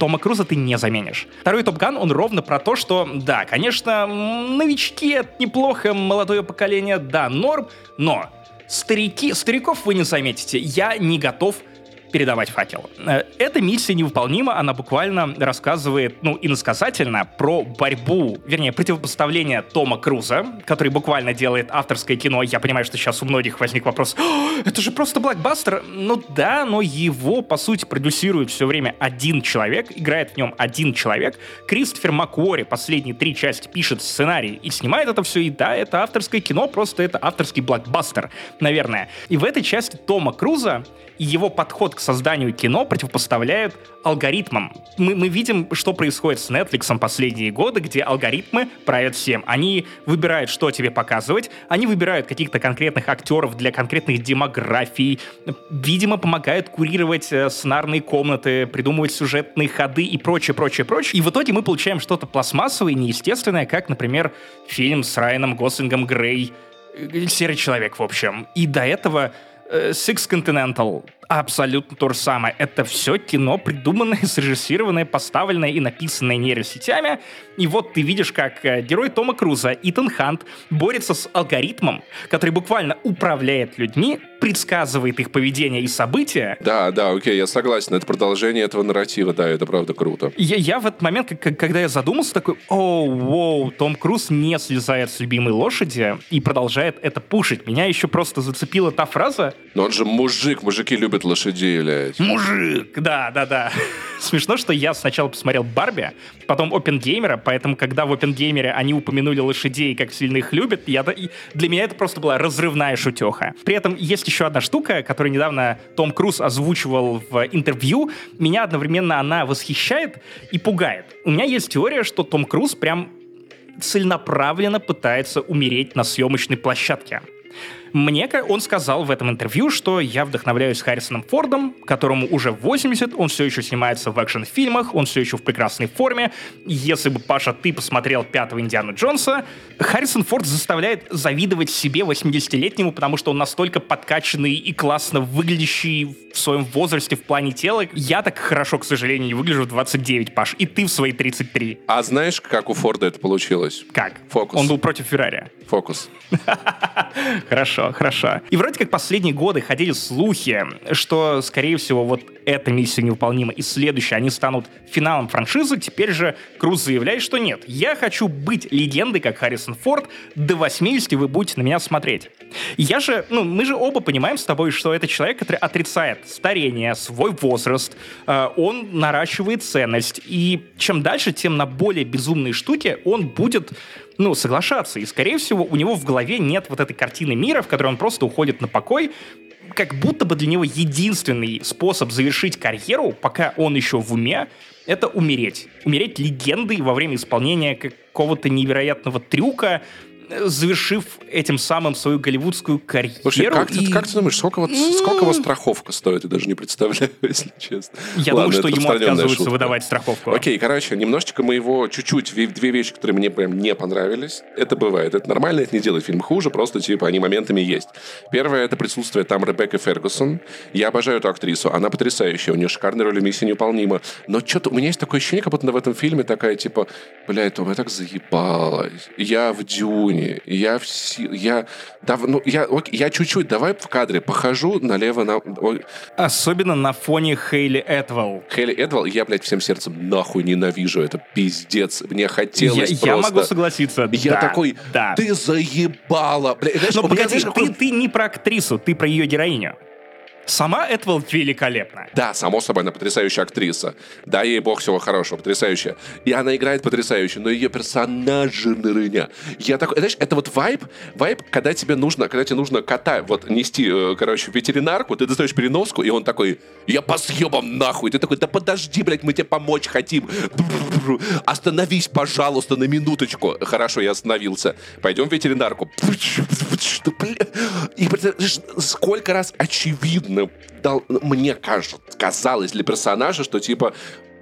Тома Круза ты не заменишь. Второй Топ Ган, он ровно про то, что, да, конечно, новички — это неплохо, молодое поколение, да, норм, но старики, стариков вы не заметите. Я не готов передавать факел. Э, эта миссия невыполнима, она буквально рассказывает, ну, иносказательно про борьбу, вернее, противопоставление Тома Круза, который буквально делает авторское кино. Я понимаю, что сейчас у многих возник вопрос, это же просто блокбастер. Ну да, но его, по сути, продюсирует все время один человек, играет в нем один человек. Кристофер Макуори последние три части пишет сценарий и снимает это все, и да, это авторское кино, просто это авторский блокбастер, наверное. И в этой части Тома Круза и его подход к созданию кино противопоставляют алгоритмам. Мы, мы видим, что происходит с Netflix последние годы, где алгоритмы правят всем. Они выбирают, что тебе показывать, они выбирают каких-то конкретных актеров для конкретных демографий, видимо, помогают курировать э, сценарные комнаты, придумывать сюжетные ходы и прочее, прочее, прочее. И в итоге мы получаем что-то пластмассовое и неестественное, как, например, фильм с Райаном Гослингом Грей, э, «Серый человек», в общем. И до этого Э, Six Continental абсолютно то же самое. Это все кино, придуманное, срежиссированное, поставленное и написанное нейросетями. И вот ты видишь, как э, герой Тома Круза, Итан Хант, борется с алгоритмом, который буквально управляет людьми, предсказывает их поведение и события. Да, да, окей, я согласен. Это продолжение этого нарратива, да, это правда круто. Я, я в этот момент, как, когда я задумался, такой, о, воу, Том Круз не слезает с любимой лошади и продолжает это пушить. Меня еще просто зацепила та фраза. Но он же мужик, мужики любят лошадей, блядь. Мужик, да, да, да. Смешно, что я сначала посмотрел Барби, потом Опенгеймера, поэтому, когда в Опенгеймере они упомянули лошадей, как сильно их любят, я, для меня это просто была разрывная шутеха. При этом есть еще одна штука, которую недавно Том Круз озвучивал в интервью. Меня одновременно она восхищает и пугает. У меня есть теория, что Том Круз прям целенаправленно пытается умереть на съемочной площадке. Мне он сказал в этом интервью, что я вдохновляюсь Харрисоном Фордом, которому уже 80, он все еще снимается в экшн-фильмах, он все еще в прекрасной форме. Если бы, Паша, ты посмотрел пятого Индиану Джонса, Харрисон Форд заставляет завидовать себе 80-летнему, потому что он настолько подкачанный и классно выглядящий в своем возрасте в плане тела. Я так хорошо, к сожалению, не выгляжу в 29, Паш, и ты в свои 33. А знаешь, как у Форда это получилось? Как? Фокус. Он был против Феррари. Фокус. Хорошо, хорошо. И вроде как последние годы ходили слухи, что, скорее всего, вот эта миссия невыполнима и следующая, они станут финалом франшизы. Теперь же Круз заявляет, что нет, я хочу быть легендой, как Харрисон Форд, до 80 вы будете на меня смотреть. Я же, ну, мы же оба понимаем с тобой, что это человек, который отрицает старение, свой возраст, э, он наращивает ценность, и чем дальше, тем на более безумные штуки он будет ну, соглашаться. И, скорее всего, у него в голове нет вот этой картины мира, в которой он просто уходит на покой, как будто бы для него единственный способ завершить карьеру, пока он еще в уме, это умереть. Умереть легендой во время исполнения какого-то невероятного трюка, завершив этим самым свою голливудскую карьеру. Слушай, как, и... ты, как ты думаешь, сколько, вот, сколько вот страховка стоит? Я даже не представляю, если честно. Я Ладно, думаю, что ему отказываются шутка. выдавать страховку. Окей, короче, немножечко моего, чуть-чуть, ве- две вещи, которые мне прям не понравились. Это бывает. Это нормально, это не делает фильм хуже, просто, типа, они моментами есть. Первое, это присутствие там Ребекки Фергюсон. Я обожаю эту актрису. Она потрясающая, у нее шикарная роль в «Миссия невыполнима». Но что-то у меня есть такое ощущение, как будто в этом фильме такая, типа, блядь, Том, я так заебалась. Я в Дюне, я в. Я, дав... ну, я, окей, я чуть-чуть, давай в кадре похожу налево на... Особенно на фоне Хейли Этвелл. Хелли Эдвал, я, блядь, всем сердцем нахуй ненавижу. Это пиздец. Мне хотелось Я, просто... я могу согласиться. Я да, такой, да. ты заебала. Бля, знаешь, Но погоди, знаешь, какой- ты, ты не про актрису, ты про ее героиню. Сама Этвелл великолепна. Да, само собой, она потрясающая актриса. Да, ей бог всего хорошего, потрясающая. И она играет потрясающе, но ее персонаж нырыня. Я такой, знаешь, это вот вайб, вайб, когда тебе нужно, когда тебе нужно кота вот нести, э, короче, в ветеринарку, ты достаешь переноску, и он такой, я по съебам нахуй. Ты такой, да подожди, блядь, мы тебе помочь хотим. Остановись, пожалуйста, на минуточку. Хорошо, я остановился. Пойдем в ветеринарку. И сколько раз очевидно дал, мне кажется, казалось для персонажа, что типа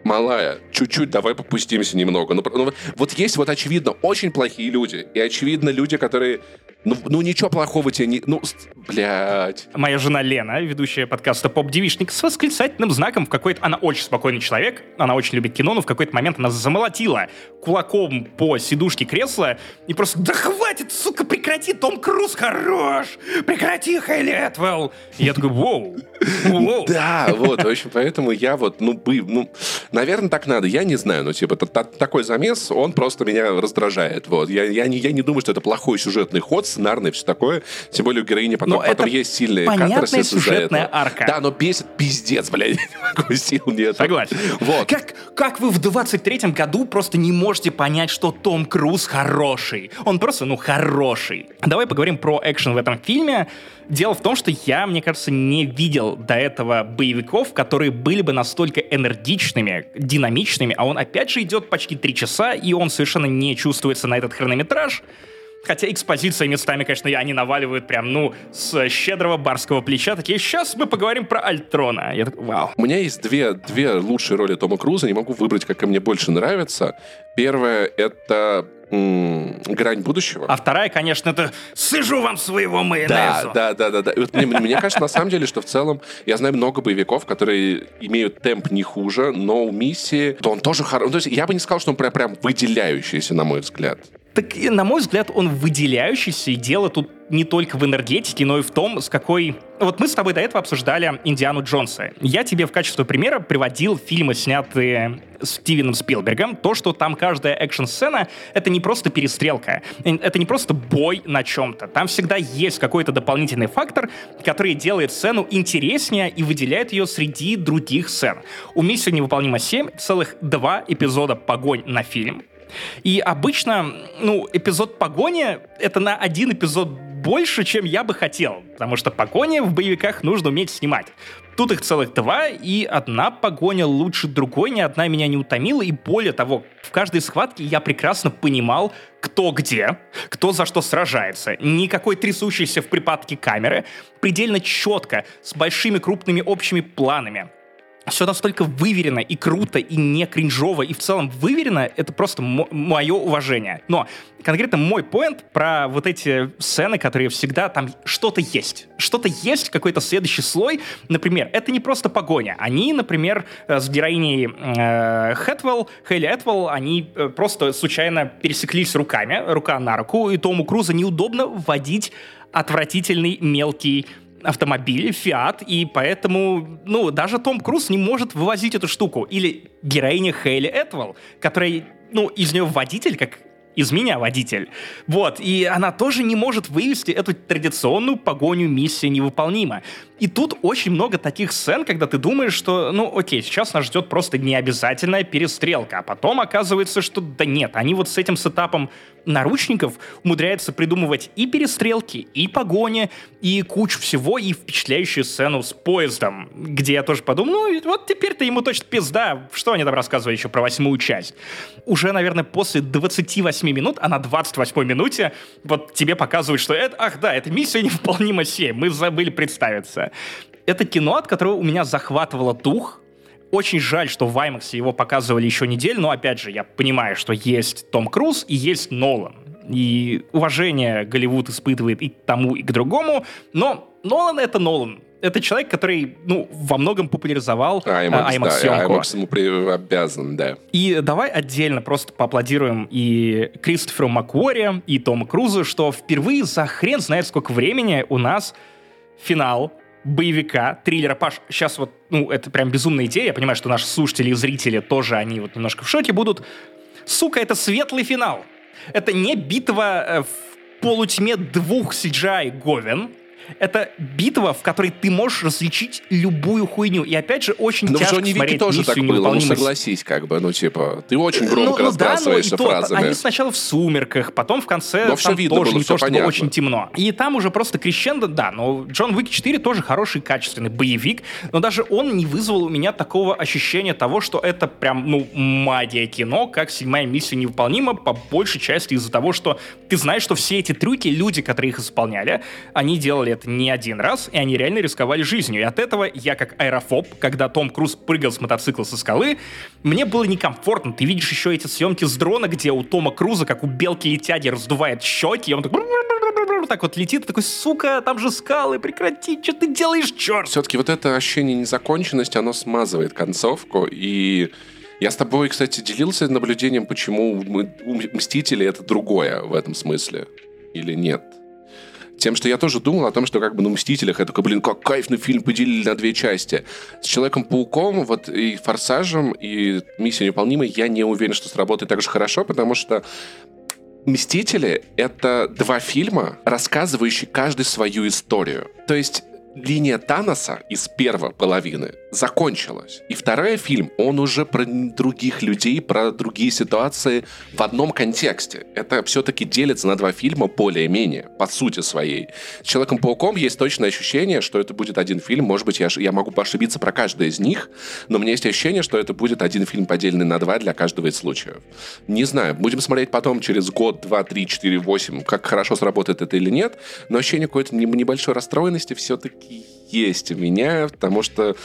малая, чуть-чуть давай попустимся немного. Ну, ну, вот- есть вот очевидно очень плохие люди, и очевидно люди, которые, ну, ну ничего плохого тебе не, ну, блядь. Моя жена Лена, ведущая подкаста «Поп-девишник», с восклицательным знаком в какой-то... Она очень спокойный человек, она очень любит кино, но в какой-то момент она замолотила кулаком по сидушке кресла и просто «Да хватит, сука, прекрати, Том Круз хорош! Прекрати, Хейли Этвелл!» И я такой «Воу! Воу!» Да, вот, в общем, поэтому я вот, ну, бы, ну, наверное, так надо, я не знаю, ну, типа, та- та- такой замес, он просто меня раздражает, вот. Я, я, не, я не думаю, что это плохой сюжетный ход, сценарный, все такое, тем более у героини потом, Но потом есть сильные катарсис из-за сюжетная этого. арка. Да, но бесит пиздец, блядь, никакой сил нет. Согласен. Вот. Как, как вы в 23-м году просто не можете понять, что Том Круз хороший? Он просто, ну, хороший. Давай поговорим про экшен в этом фильме. Дело в том, что я, мне кажется, не видел до этого боевиков, которые были бы настолько энергичными, динамичными, а он опять же идет почти три часа, и он совершенно не чувствуется на этот хронометраж. Хотя экспозиция местами, конечно, они наваливают прям, ну, с щедрого барского плеча. Такие, сейчас мы поговорим про Альтрона. Я такой, вау. У меня есть две, две лучшие роли Тома Круза, не могу выбрать, какая мне больше нравится. Первая — это «Грань будущего». А вторая, конечно, это «Сыжу вам своего Да, майонеза». да, да, да, да. И вот мне, мне кажется, на самом деле, что в целом я знаю много боевиков, которые имеют темп не хуже, но у миссии, то он тоже хороший. То есть я бы не сказал, что он прям, прям выделяющийся, на мой взгляд. Так, на мой взгляд, он выделяющийся, и дело тут не только в энергетике, но и в том, с какой... Вот мы с тобой до этого обсуждали Индиану Джонса. Я тебе в качестве примера приводил фильмы, снятые Стивеном Спилбергом, то, что там каждая экшн-сцена — это не просто перестрелка, э, это не просто бой на чем-то. Там всегда есть какой-то дополнительный фактор, который делает сцену интереснее и выделяет ее среди других сцен. У «Миссии невыполнима 7» целых два эпизода погонь на фильм, и обычно, ну, эпизод погони — это на один эпизод больше, чем я бы хотел, потому что погони в боевиках нужно уметь снимать. Тут их целых два, и одна погоня лучше другой, ни одна меня не утомила, и более того, в каждой схватке я прекрасно понимал, кто где, кто за что сражается. Никакой трясущейся в припадке камеры, предельно четко, с большими крупными общими планами все настолько выверено и круто, и не кринжово, и в целом выверено, это просто мое уважение. Но конкретно мой поинт про вот эти сцены, которые всегда там что-то есть. Что-то есть, какой-то следующий слой. Например, это не просто погоня. Они, например, с героиней э, Хэтвелл, Хейли Хэтвелл, они э, просто случайно пересеклись руками, рука на руку, и Тому Круза неудобно вводить отвратительный мелкий автомобиль, Фиат, и поэтому, ну, даже Том Круз не может вывозить эту штуку. Или героиня Хейли Этвелл, которая, ну, из нее водитель, как из меня водитель. Вот, и она тоже не может вывести эту традиционную погоню миссия невыполнима. И тут очень много таких сцен, когда ты думаешь, что, ну, окей, сейчас нас ждет просто необязательная перестрелка, а потом оказывается, что да нет, они вот с этим сетапом наручников умудряется придумывать и перестрелки, и погони, и кучу всего, и впечатляющую сцену с поездом, где я тоже подумал, ну вот теперь-то ему точно пизда, что они там рассказывали еще про восьмую часть. Уже, наверное, после 28 минут, а на 28 минуте вот тебе показывают, что это, ах да, это миссия невыполнима 7, мы забыли представиться. Это кино, от которого у меня захватывало дух, очень жаль, что в IMAX его показывали еще неделю, но опять же, я понимаю, что есть Том Круз и есть Нолан. И уважение Голливуд испытывает и к тому, и к другому, но Нолан — это Нолан. Это человек, который, ну, во многом популяризовал IMAX, IMAX да, съемку. IMAX ему при- обязан, да. И давай отдельно просто поаплодируем и Кристоферу Макуоре, и Тому Крузу, что впервые за хрен знает сколько времени у нас финал боевика, триллера. Паш, сейчас вот, ну, это прям безумная идея. Я понимаю, что наши слушатели и зрители тоже, они вот немножко в шоке будут. Сука, это светлый финал. Это не битва э, в полутьме двух CGI говен. Это битва, в которой ты можешь различить любую хуйню. И опять же, очень Ну, тяжко Джонни смотреть тоже так «Миссию было, ну невыполнимость». согласись, как бы, ну типа, ты очень Ну, громко ну да, ну и разбрасываешься то, фразами. Они сначала в сумерках, потом в конце Но там видно тоже было, не всё то, понятно. очень темно. И там уже просто крещендо, да, но Джон Уик 4 тоже хороший, качественный боевик, но даже он не вызвал у меня такого ощущения того, что это прям, ну, магия кино, как седьмая миссия невыполнима, по большей части из-за того, что ты знаешь, что все эти трюки, люди, которые их исполняли, они делали это не один раз, и они реально рисковали жизнью. И от этого я как аэрофоб, когда Том Круз прыгал с мотоцикла со скалы, мне было некомфортно. Ты видишь еще эти съемки с дрона, где у Тома Круза, как у белки-летяги, раздувает щеки, и он так так вот летит, такой, сука, там же скалы, прекрати, что ты делаешь, черт? Все-таки вот это ощущение незаконченности, оно смазывает концовку, и я с тобой, кстати, делился наблюдением, почему мы- Мстители это другое в этом смысле, или нет? Тем, что я тоже думал о том, что как бы на «Мстителях» я блин, как кайфный фильм поделили на две части. С «Человеком-пауком» вот и «Форсажем», и «Миссия невыполнимой» я не уверен, что сработает так же хорошо, потому что «Мстители» — это два фильма, рассказывающие каждый свою историю. То есть линия Таноса из первой половины закончилась. И второй фильм, он уже про других людей, про другие ситуации в одном контексте. Это все-таки делится на два фильма более-менее, по сути своей. С Человеком-пауком есть точное ощущение, что это будет один фильм. Может быть, я, я могу ошибиться про каждый из них, но у меня есть ощущение, что это будет один фильм, поделенный на два для каждого из случаев. Не знаю, будем смотреть потом через год, два, три, четыре, восемь, как хорошо сработает это или нет, но ощущение какой-то не- небольшой расстроенности все-таки есть у меня, потому что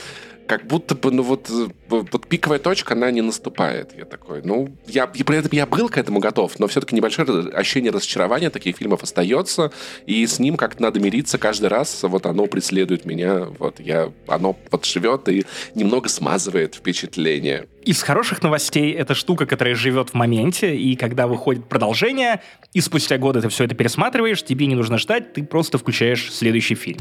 как будто бы, ну вот, э, вот пиковая точка, она не наступает. Я такой, ну, я, и при этом я был к этому готов, но все-таки небольшое ощущение разочарования таких фильмов остается, и с ним как-то надо мириться каждый раз, вот оно преследует меня, вот я, оно вот живет и немного смазывает впечатление. Из хороших новостей это штука, которая живет в моменте, и когда выходит продолжение, и спустя годы ты все это пересматриваешь, тебе не нужно ждать, ты просто включаешь следующий фильм.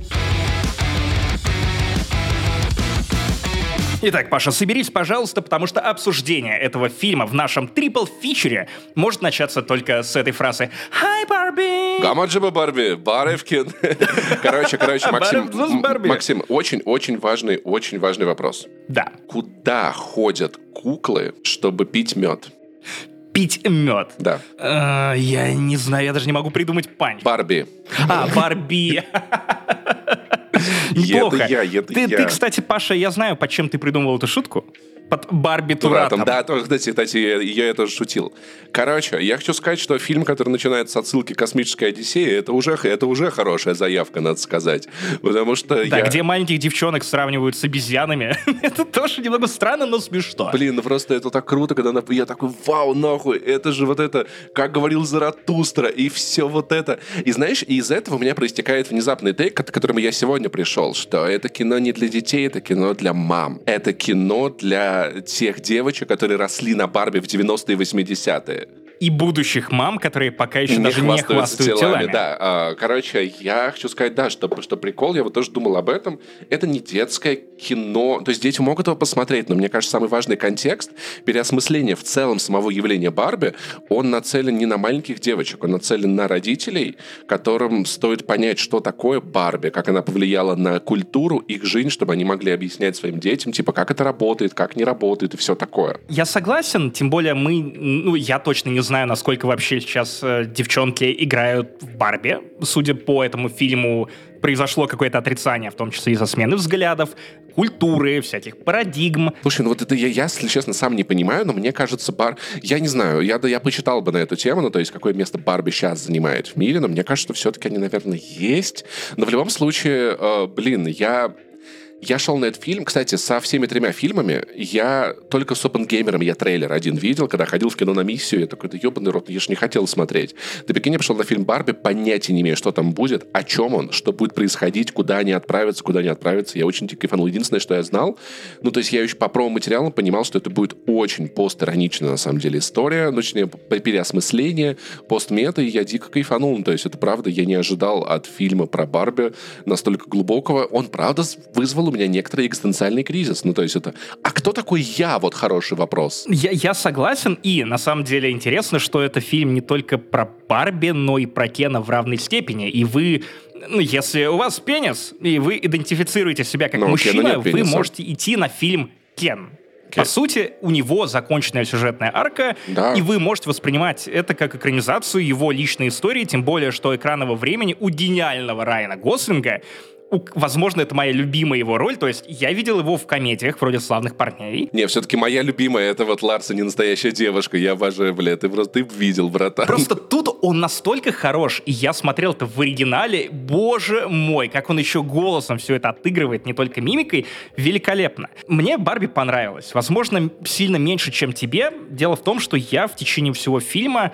Итак, Паша, соберись, пожалуйста, потому что обсуждение этого фильма в нашем трипл-фичере может начаться только с этой фразы «Hi, Барби!» Гамаджиба Барби, Баревкин. Короче, короче, Максим. Максим, очень-очень важный, очень важный вопрос. Да, Куда ходят куклы, чтобы пить мед? Пить мед. Да. Э, я не знаю, я даже не могу придумать панч. Барби. А, Барби. Неплохо. Это я, это ты, я. ты, кстати, Паша, я знаю, под чем ты придумывал эту шутку. Под Барби Туратом. Туратом. Да, тоже, кстати, кстати, я, я это шутил. Короче, я хочу сказать, что фильм, который начинается с отсылки «Космическая Одиссея», это уже, это уже хорошая заявка, надо сказать. Потому что Да, я... где маленьких девчонок сравнивают с обезьянами. Это тоже немного странно, но смешно. Блин, ну просто это так круто, когда на- я такой, вау, нахуй, это же вот это, как говорил Заратустра, и все вот это. И знаешь, из этого у меня проистекает внезапный тейк, к которому я сегодня пришел, что это кино не для детей, это кино для мам. Это кино для тех девочек, которые росли на Барби в 90-е и 80-е. И будущих мам, которые пока еще даже не хвастают телами. Да, А, короче, я хочу сказать, да, что, что прикол, я вот тоже думал об этом. Это не детское кино. То есть дети могут его посмотреть, но мне кажется, самый важный контекст переосмысления в целом самого явления Барби, он нацелен не на маленьких девочек, он нацелен на родителей, которым стоит понять, что такое Барби, как она повлияла на культуру, их жизнь, чтобы они могли объяснять своим детям, типа, как это работает, как не работает и все такое. Я согласен, тем более мы, ну, я точно не знаю, знаю, насколько вообще сейчас э, девчонки играют в Барби. Судя по этому фильму, произошло какое-то отрицание, в том числе из-за смены взглядов, культуры, всяких парадигм. Слушай, ну вот это я, я, если честно, сам не понимаю, но мне кажется, бар... Я не знаю, я, да, я почитал бы на эту тему, ну, то есть, какое место Барби сейчас занимает в мире, но мне кажется, что все-таки они, наверное, есть. Но в любом случае, э, блин, я я шел на этот фильм, кстати, со всеми тремя фильмами, я только с Опенгеймером я трейлер один видел, когда ходил в кино на миссию, я такой, да ебаный рот, я же не хотел смотреть. Прикинь, я пошел на фильм Барби, понятия не имею, что там будет, о чем он, что будет происходить, куда они отправятся, куда не отправятся. Я очень дико фанул. Единственное, что я знал, ну, то есть я еще по промо-материалам понимал, что это будет очень постироничная, на самом деле, история, ну, точнее, переосмысление, постмета, и я дико кайфанул. Ну, то есть это правда, я не ожидал от фильма про Барби настолько глубокого. Он, правда, вызвал меня некоторый экзистенциальный кризис. Ну, то есть это... А кто такой я? Вот хороший вопрос. Я, я согласен, и на самом деле интересно, что это фильм не только про Барби, но и про Кена в равной степени. И вы ну, если у вас пенис, и вы идентифицируете себя как но мужчина, вы можете идти на фильм «Кен». Okay. По сути, у него законченная сюжетная арка, да. и вы можете воспринимать это как экранизацию его личной истории, тем более, что экранного времени у гениального Райана Гослинга возможно, это моя любимая его роль. То есть я видел его в комедиях вроде «Славных парней». Не, все-таки моя любимая это вот Ларса не настоящая девушка. Я обожаю, бля, ты просто ты видел, братан. Просто тут он настолько хорош, и я смотрел это в оригинале. Боже мой, как он еще голосом все это отыгрывает, не только мимикой. Великолепно. Мне Барби понравилось. Возможно, сильно меньше, чем тебе. Дело в том, что я в течение всего фильма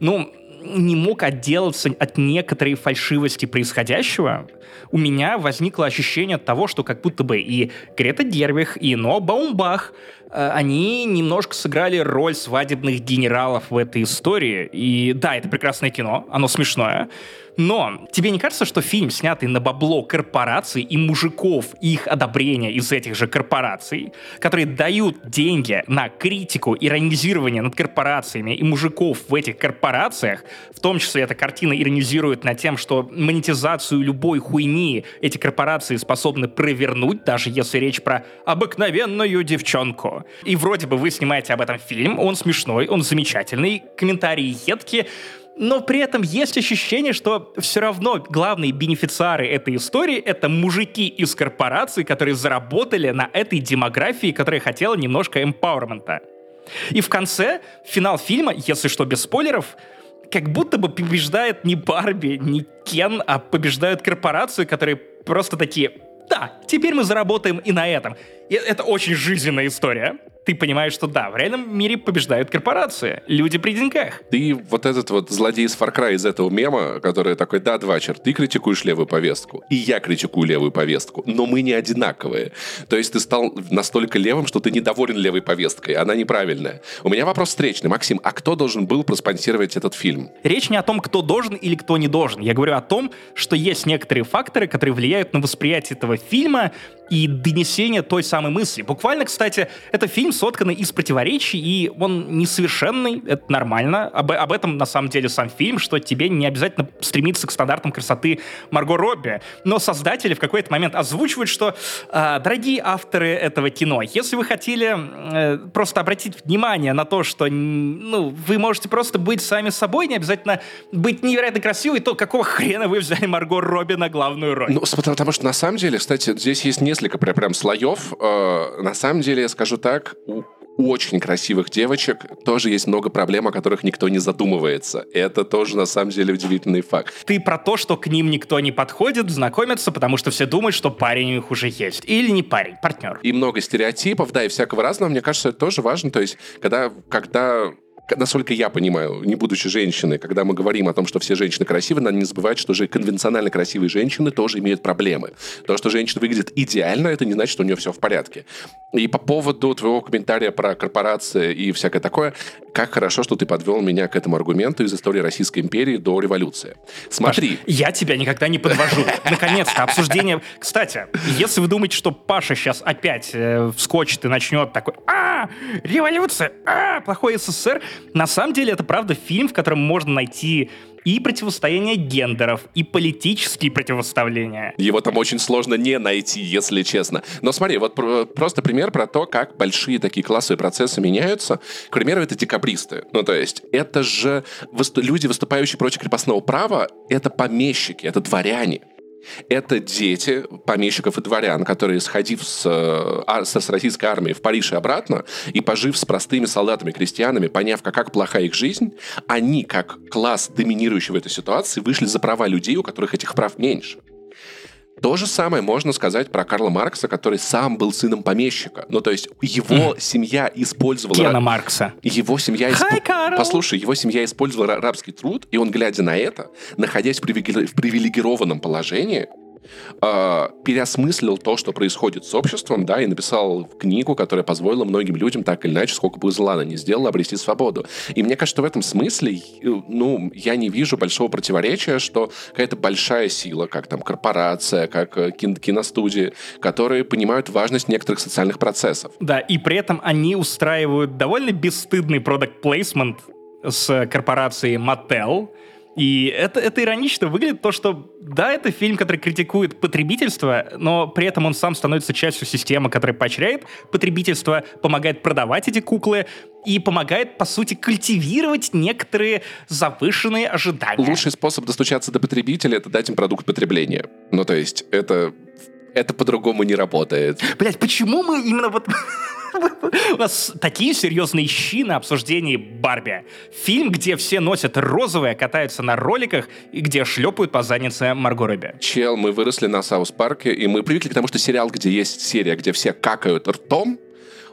ну, не мог отделаться от некоторой фальшивости происходящего, у меня возникло ощущение того, что как будто бы и Грета Дервих, и Ноа Баумбах, э, они немножко сыграли роль свадебных генералов в этой истории. И да, это прекрасное кино, оно смешное, но тебе не кажется, что фильм, снятый на бабло корпораций и мужиков, и их одобрения из этих же корпораций, которые дают деньги на критику, иронизирование над корпорациями и мужиков в этих корпорациях, в том числе эта картина иронизирует над тем, что монетизацию любой хуйни эти корпорации способны провернуть, даже если речь про обыкновенную девчонку. И вроде бы вы снимаете об этом фильм, он смешной, он замечательный, комментарии едкие, но при этом есть ощущение, что все равно главные бенефициары этой истории — это мужики из корпораций, которые заработали на этой демографии, которая хотела немножко эмпауэрмента. И в конце, финал фильма, если что, без спойлеров, как будто бы побеждает не Барби, не Кен, а побеждают корпорации, которые просто такие да, теперь мы заработаем и на этом. И это очень жизненная история ты понимаешь, что да, в реальном мире побеждают корпорации, люди при деньгах. Ты вот этот вот злодей из Far Cry из этого мема, который такой, да, Двачер, ты критикуешь левую повестку, и я критикую левую повестку, но мы не одинаковые. То есть ты стал настолько левым, что ты недоволен левой повесткой, она неправильная. У меня вопрос встречный. Максим, а кто должен был проспонсировать этот фильм? Речь не о том, кто должен или кто не должен. Я говорю о том, что есть некоторые факторы, которые влияют на восприятие этого фильма и донесение той самой мысли. Буквально, кстати, это фильм сотканный из противоречий, и он несовершенный, это нормально. Об, об этом, на самом деле, сам фильм, что тебе не обязательно стремиться к стандартам красоты Марго Робби. Но создатели в какой-то момент озвучивают, что, э, дорогие авторы этого кино, если вы хотели э, просто обратить внимание на то, что ну, вы можете просто быть сами собой, не обязательно быть невероятно красивой, то какого хрена вы взяли Марго Робби на главную роль? Ну, потому что, на самом деле, кстати, здесь есть несколько прям, прям слоев. Э, на самом деле, я скажу так, у очень красивых девочек тоже есть много проблем, о которых никто не задумывается. Это тоже, на самом деле, удивительный факт. Ты про то, что к ним никто не подходит, знакомится, потому что все думают, что парень у них уже есть. Или не парень, партнер. И много стереотипов, да, и всякого разного. Мне кажется, это тоже важно. То есть, когда, когда насколько я понимаю, не будучи женщиной, когда мы говорим о том, что все женщины красивые, надо не забывать, что же конвенционально красивые женщины тоже имеют проблемы. То, что женщина выглядит идеально, это не значит, что у нее все в порядке. И по поводу твоего комментария про корпорации и всякое такое, как хорошо, что ты подвел меня к этому аргументу из истории Российской империи до революции. Смотри. Паш, я тебя никогда не подвожу. Наконец-то обсуждение. Кстати, если вы думаете, что Паша сейчас опять э, вскочит и начнет такой, а, революция, а, плохой СССР, на самом деле это правда фильм, в котором можно найти и противостояние гендеров, и политические противоставления. Его там очень сложно не найти, если честно. Но смотри, вот просто пример про то, как большие такие классовые процессы меняются. К примеру, это декабристы. Ну, то есть, это же люди, выступающие против крепостного права, это помещики, это дворяне. Это дети помещиков и дворян, которые, сходив с, а, с российской армии в Париж и обратно, и пожив с простыми солдатами-крестьянами, поняв, как плоха их жизнь, они, как класс, доминирующий в этой ситуации, вышли за права людей, у которых этих прав меньше. То же самое можно сказать про Карла Маркса, который сам был сыном помещика. Ну, то есть его mm. семья использовала... Кена Маркса. Его семья... Исп... Hi, Послушай, его семья использовала рабский труд, и он, глядя на это, находясь в привилегированном положении, э, переосмыслил то, что происходит с обществом, да, и написал книгу, которая позволила многим людям так или иначе, сколько бы зла она ни сделала, обрести свободу. И мне кажется, в этом смысле, ну, я не вижу большого противоречия, что какая-то большая сила, как там корпорация, как э, кин киностудии, которые понимают важность некоторых социальных процессов. Да, и при этом они устраивают довольно бесстыдный продукт плейсмент с корпорацией Mattel, и это, это иронично выглядит то, что да, это фильм, который критикует потребительство, но при этом он сам становится частью системы, которая поощряет потребительство, помогает продавать эти куклы и помогает, по сути, культивировать некоторые завышенные ожидания. Лучший способ достучаться до потребителя — это дать им продукт потребления. Ну, то есть это это по-другому не работает. Блять, почему мы именно вот... У нас такие серьезные щи на обсуждении Барби. Фильм, где все носят розовое, катаются на роликах и где шлепают по заднице Марго Робби. Чел, мы выросли на South Park е, и мы привыкли к тому, что сериал, где есть серия, где все какают ртом,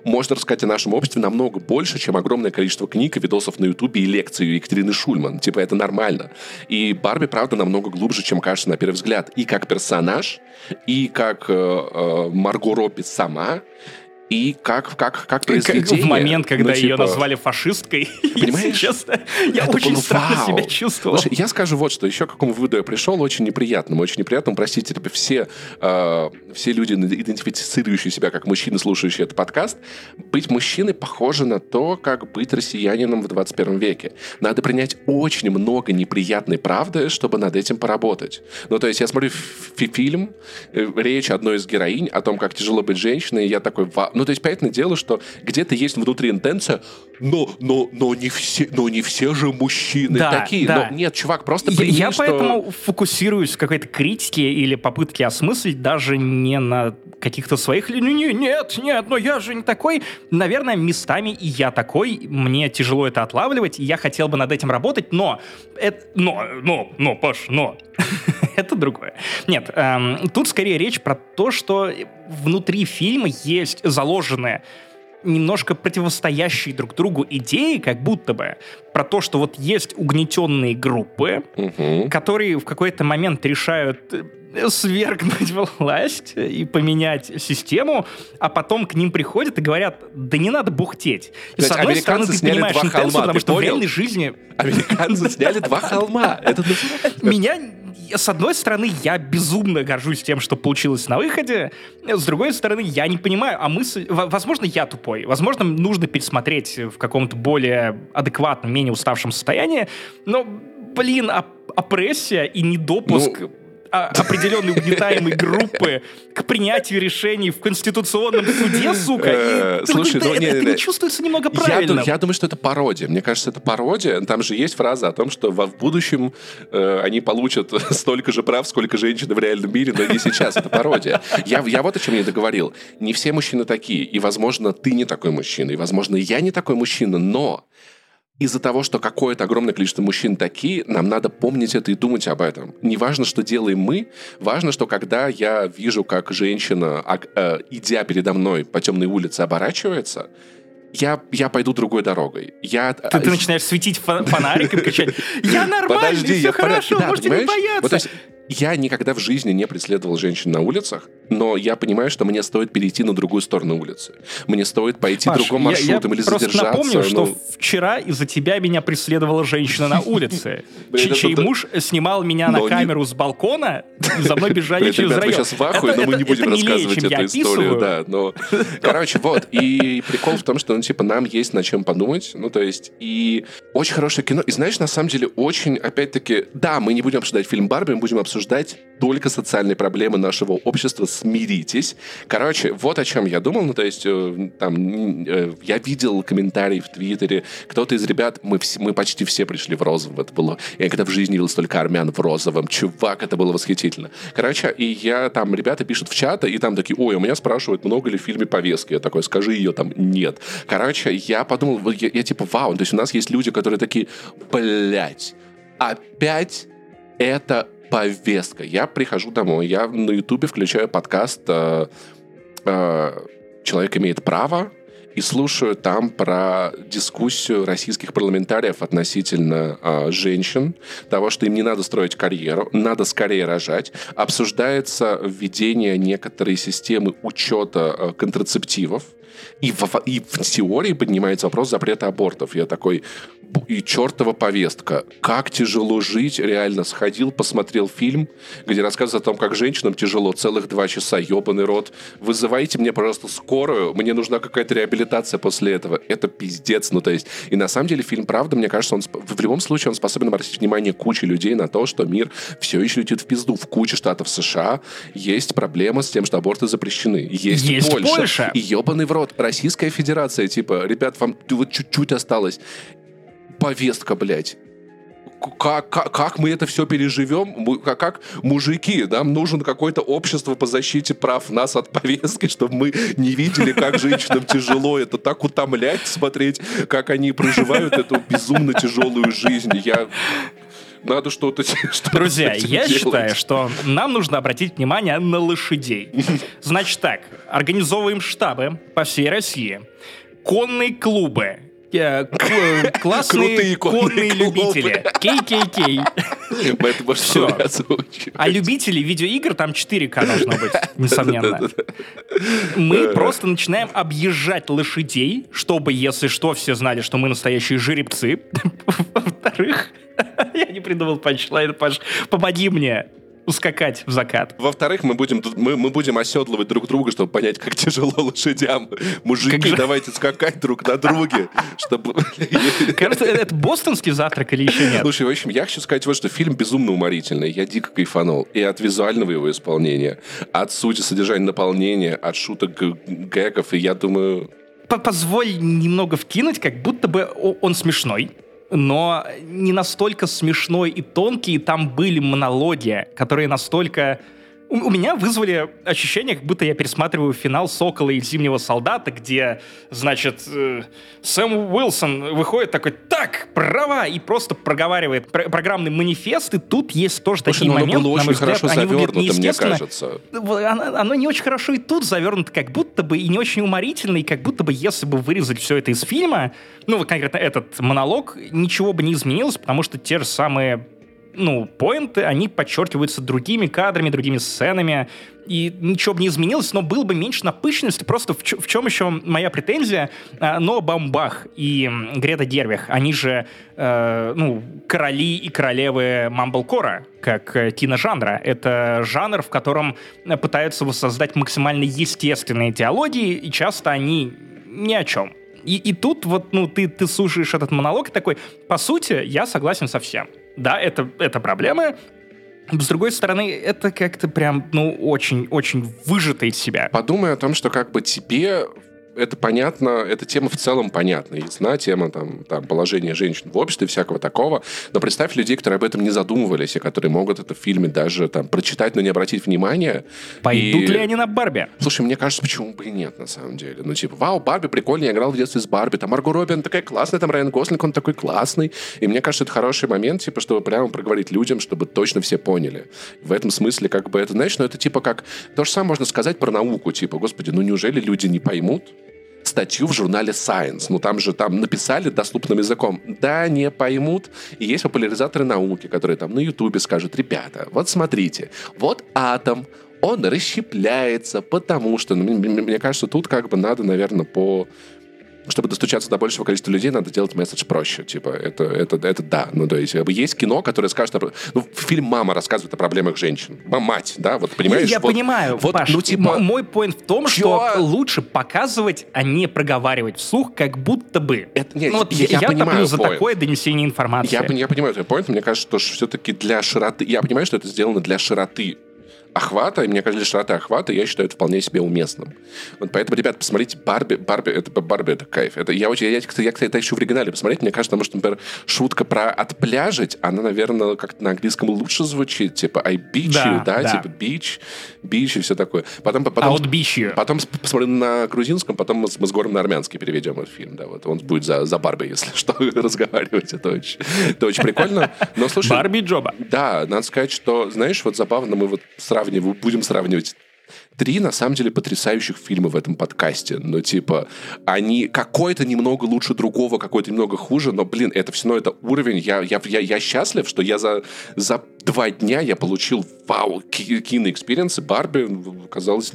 можно рассказать о нашем обществе намного больше, чем огромное количество книг и видосов на Ютубе и лекций Екатерины Шульман. Типа, это нормально. И Барби, правда, намного глубже, чем кажется на первый взгляд. И как персонаж, и как э, э, Марго Робби сама, и как, как, как произведение. В момент, когда ну, типа... ее назвали фашисткой, Понимаешь? честно, я это очень странно вау. себя чувствовал. Слушай, я скажу вот что, еще к какому выводу я пришел, очень неприятным, очень неприятным, простите, типа, все, э, все люди, идентифицирующие себя как мужчины, слушающие этот подкаст, быть мужчиной похоже на то, как быть россиянином в 21 веке. Надо принять очень много неприятной правды, чтобы над этим поработать. Ну, то есть я смотрю фильм, э, речь одной из героинь о том, как тяжело быть женщиной, и я такой, ну, то есть, понятное дело, что где-то есть внутри интенция, но, но, но, не, все, но не все же мужчины да, такие. Да. Но, нет, чувак, просто прими, Я что... поэтому фокусируюсь в какой-то критике или попытке осмыслить даже не на каких-то своих... Ну, не, нет, нет, но я же не такой. Наверное, местами и я такой. Мне тяжело это отлавливать, и я хотел бы над этим работать, но... Это, но, но, но, Паш, но... это другое. Нет, эм, тут скорее речь про то, что внутри фильма есть заложенные немножко противостоящие друг другу идеи, как будто бы, про то, что вот есть угнетенные группы, угу. которые в какой-то момент решают э, свергнуть власть и поменять систему, а потом к ним приходят и говорят, да не надо бухтеть. И с одной стороны, ты понимаешь интенсию, потому что в реальной жизни... Американцы сняли два холма. Меня с одной стороны, я безумно горжусь тем, что получилось на выходе. С другой стороны, я не понимаю, а мысль... Возможно, я тупой. Возможно, нужно пересмотреть в каком-то более адекватном, менее уставшем состоянии. Но, блин, опрессия и недопуск... Ну определенной угнетаемой группы к принятию решений в Конституционном суде, сука. Э, слушай, ну, это не чувствуется немного правильно. Я думаю, что это пародия. Мне кажется, это пародия. Там же есть фраза о том, что в будущем э, они получат столько же прав, сколько женщины в реальном мире, но не сейчас. Это пародия. Я, я вот о чем я договорил. Не все мужчины такие. И, возможно, ты не такой мужчина. И, возможно, я не такой мужчина. Но из-за того, что какое-то огромное количество мужчин такие, нам надо помнить это и думать об этом. Не важно, что делаем мы, важно, что когда я вижу, как женщина, э, идя передо мной по темной улице, оборачивается, я, я пойду другой дорогой. Я... Ты, ты начинаешь светить фонарик и кричать «Я нормальный, все хорошо, можете не бояться!» Я никогда в жизни не преследовал женщин на улицах, но я понимаю, что мне стоит перейти на другую сторону улицы. Мне стоит пойти Паш, другим я- маршрутом я или просто задержаться. напомню, что ну. вчера из-за тебя меня преследовала женщина на улице, чей муж снимал меня на камеру с балкона, за мной бежали через район. сейчас в ахуе, но мы не будем рассказывать я эту историю, да. Но, короче, вот. И прикол в том, что, ну, типа, нам есть над чем подумать. Ну, то есть, и очень хорошее кино. И знаешь, на самом деле, очень, опять-таки, да, мы не будем обсуждать фильм Барби, мы будем обсуждать только социальные проблемы нашего общества. Смиритесь. Короче, вот о чем я думал. Ну, то есть, э, там, э, я видел комментарии в Твиттере. Кто-то из ребят, мы, все, мы почти все пришли в розовом. Это было... Я никогда в жизни видел столько армян в розовом. Чувак, это было восхитительно. Короче, и я там, ребята пишут в чат, и там такие, ой, у меня спрашивают, много ли в фильме повестки. Я такой, скажи ее там, нет. Короче, я подумал, я, я типа, вау, то есть у нас есть люди, которые такие, блядь, опять это повестка. Я прихожу домой, я на Ютубе включаю подкаст э, э, «Человек имеет право», и слушаю там про дискуссию российских парламентариев относительно э, женщин, того, что им не надо строить карьеру, надо скорее рожать. Обсуждается введение некоторой системы учета э, контрацептивов, и в, и в теории поднимается вопрос запрета абортов. Я такой, и чертова повестка. Как тяжело жить, реально. Сходил, посмотрел фильм, где рассказывается о том, как женщинам тяжело целых два часа, ебаный рот. Вызывайте мне, пожалуйста, скорую, мне нужна какая-то реабилитация после этого. Это пиздец. Ну, то есть, и на самом деле фильм, правда, мне кажется, он в любом случае он способен обратить внимание кучи людей на то, что мир все еще летит в пизду. В куче штатов США есть проблема с тем, что аборты запрещены. Есть, Есть Польша. Польша. И ебаный в рот. Российская Федерация, типа, ребят, вам вот чуть-чуть осталось. Повестка, блядь. Как, как, как мы это все переживем? Мы- Как, как мужики, нам нужен какое-то общество по защите прав нас от повестки, чтобы мы не видели, как женщинам тяжело. Это так утомлять смотреть, как они проживают эту безумно тяжелую жизнь. Я... Надо что-то что Друзья, я считаю, что нам нужно обратить внимание на лошадей. Значит так, организовываем штабы по всей России, конные клубы, классные Крутые конные любители, кей-кей-кей. Всё. озвучивать. А любителей видеоигр там 4К должно быть, несомненно. Мы просто начинаем объезжать лошадей, чтобы, если что, все знали, что мы настоящие жеребцы. Во-вторых, я не придумал панчлайн, Паш, помоги мне ускакать в закат. Во-вторых, мы будем, мы, мы будем оседлывать друг друга, чтобы понять, как тяжело лошадям. Мужики, Как давайте скакать друг на друге, чтобы... Кажется, это бостонский завтрак или еще нет? Слушай, в общем, я хочу сказать вот, что фильм безумно уморительный. Я дико кайфанул. И от визуального его исполнения, от сути содержания наполнения, от шуток г- гэгов. И я думаю, Позволь немного вкинуть, как будто бы он смешной. Но не настолько смешной и тонкий, там были монологи, которые настолько... У, у меня вызвали ощущение, как будто я пересматриваю финал «Сокола» и «Зимнего солдата», где, значит, э, Сэм Уилсон выходит такой «Так, права!» и просто проговаривает пр- программный манифест, и тут есть тоже слушай, такие ну, моменты, было очень взгляд, хорошо они выглядят завернуто, мне неестественно. кажется. Оно, оно не очень хорошо и тут завернуто, как будто бы, и не очень уморительно, и как будто бы, если бы вырезать все это из фильма, ну, вот конкретно этот монолог, ничего бы не изменилось, потому что те же самые ну, поинты, они подчеркиваются другими кадрами, другими сценами, и ничего бы не изменилось, но было бы меньше напыщенности. Просто в, в чем еще моя претензия? А, Но Бамбах и Грета Дервих, они же, э, ну, короли и королевы мамблкора, как э, киножанра. Это жанр, в котором э, пытаются воссоздать максимально естественные теологии, и часто они ни о чем. И, и тут вот, ну, ты, ты слушаешь этот монолог и такой, по сути, я согласен со всем. Да, это, это проблемы. С другой стороны, это как-то прям, ну, очень-очень выжато из себя. Подумай о том, что как бы тебе это понятно, эта тема в целом понятна. Ясна тема там, там, положения женщин в обществе, всякого такого. Но представь людей, которые об этом не задумывались, и которые могут это в фильме даже там прочитать, но не обратить внимания. Пойдут И- ли они на Барби? Слушай, мне кажется, почему бы и нет, на самом деле. Ну, типа, вау, Барби прикольно, я играл в детстве с Барби, там Марго Робби, она такая классная, там Райан Гослинг, он такой классный. И мне кажется, это хороший момент, типа, чтобы прямо проговорить людям, чтобы точно все поняли. В этом смысле, как бы, это, знаешь, ну, это типа как... То же самое можно сказать про науку, типа, господи, ну, неужели люди не поймут? Статью в журнале Science. Ну, там же там написали доступным языком. Да, не поймут. И есть популяризаторы науки, которые там на Ютубе скажут, ребята, вот смотрите, вот атом, он расщепляется, потому что, ну, мне кажется, тут как бы надо, наверное, по чтобы достучаться до большего количества людей, надо делать месседж проще. Типа, это, это, это да. Ну, то есть, есть кино, которое скажет... О... Ну, фильм «Мама» рассказывает о проблемах женщин. Мать, да, вот, понимаешь? Я вот, понимаю, вот, Паш, ну, типа... мой поинт в том, Чё? что лучше показывать, а не проговаривать вслух, как будто бы. Это, нет, ну, вот я, я, я понимаю за point. такое донесение информации. Я, я понимаю твой поинт. Мне кажется, что все-таки для широты... Я понимаю, что это сделано для широты охвата, и мне кажется, широты охвата, я считаю это вполне себе уместным. Вот поэтому, ребят, посмотрите Барби, Барби, это Барби, это кайф. Это я очень, я, я, я кстати, это еще в оригинале посмотреть, мне кажется, потому что, например, шутка про отпляжить, она, наверное, как-то на английском лучше звучит, типа I beach да, you, да, да, типа beach, beach и все такое. Потом, потом, Out потом посмотрим на грузинском, потом мы, мы с Гором на армянский переведем этот фильм, да, вот он будет за, за Барби, если что, разговаривать, это очень, это очень прикольно. Но слушай, Барби Джоба. Да, надо сказать, что, знаешь, вот забавно, мы вот сравниваем сравнивать, будем сравнивать три, на самом деле, потрясающих фильма в этом подкасте. Ну, типа, они какой-то немного лучше другого, какой-то немного хуже, но, блин, это все равно это уровень. Я, я, я, я счастлив, что я за, за два дня я получил вау, кино experience, и Барби казалось...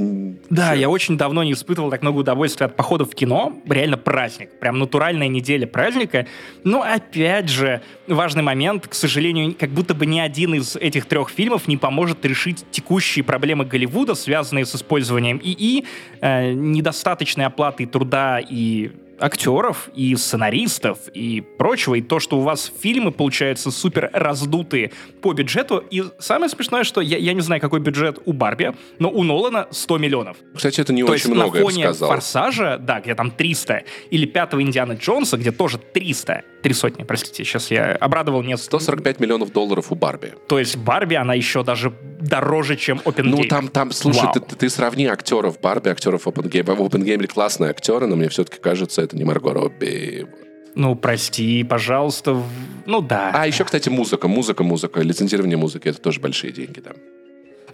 Да, я очень давно не испытывал так много удовольствия от походов в кино. Реально праздник. Прям натуральная неделя праздника. Но, опять же, важный момент, к сожалению, как будто бы ни один из этих трех фильмов не поможет решить текущие проблемы Голливуда, связанные с использованием ИИ, э, недостаточной оплатой труда и актеров и сценаристов и прочего, и то, что у вас фильмы получаются супер раздутые по бюджету. И самое смешное, что я, я не знаю, какой бюджет у Барби, но у Нолана 100 миллионов. Кстати, это не то очень есть много, на фоне я бы сказал. Форсажа, да, где там 300, или пятого Индиана Джонса, где тоже 300, три сотни, простите, сейчас я обрадовал не 145 миллионов долларов у Барби. То есть Барби, она еще даже дороже, чем Опенгеймер. Ну, там, там, слушай, ты, ты, ты сравни актеров Барби, актеров Опенгеймера. В Опенгеймере классные актеры, но мне все-таки кажется, это не Марго Робби. Ну, прости, пожалуйста. Ну, да. А, еще, кстати, музыка, музыка, музыка, лицензирование музыки, это тоже большие деньги, да.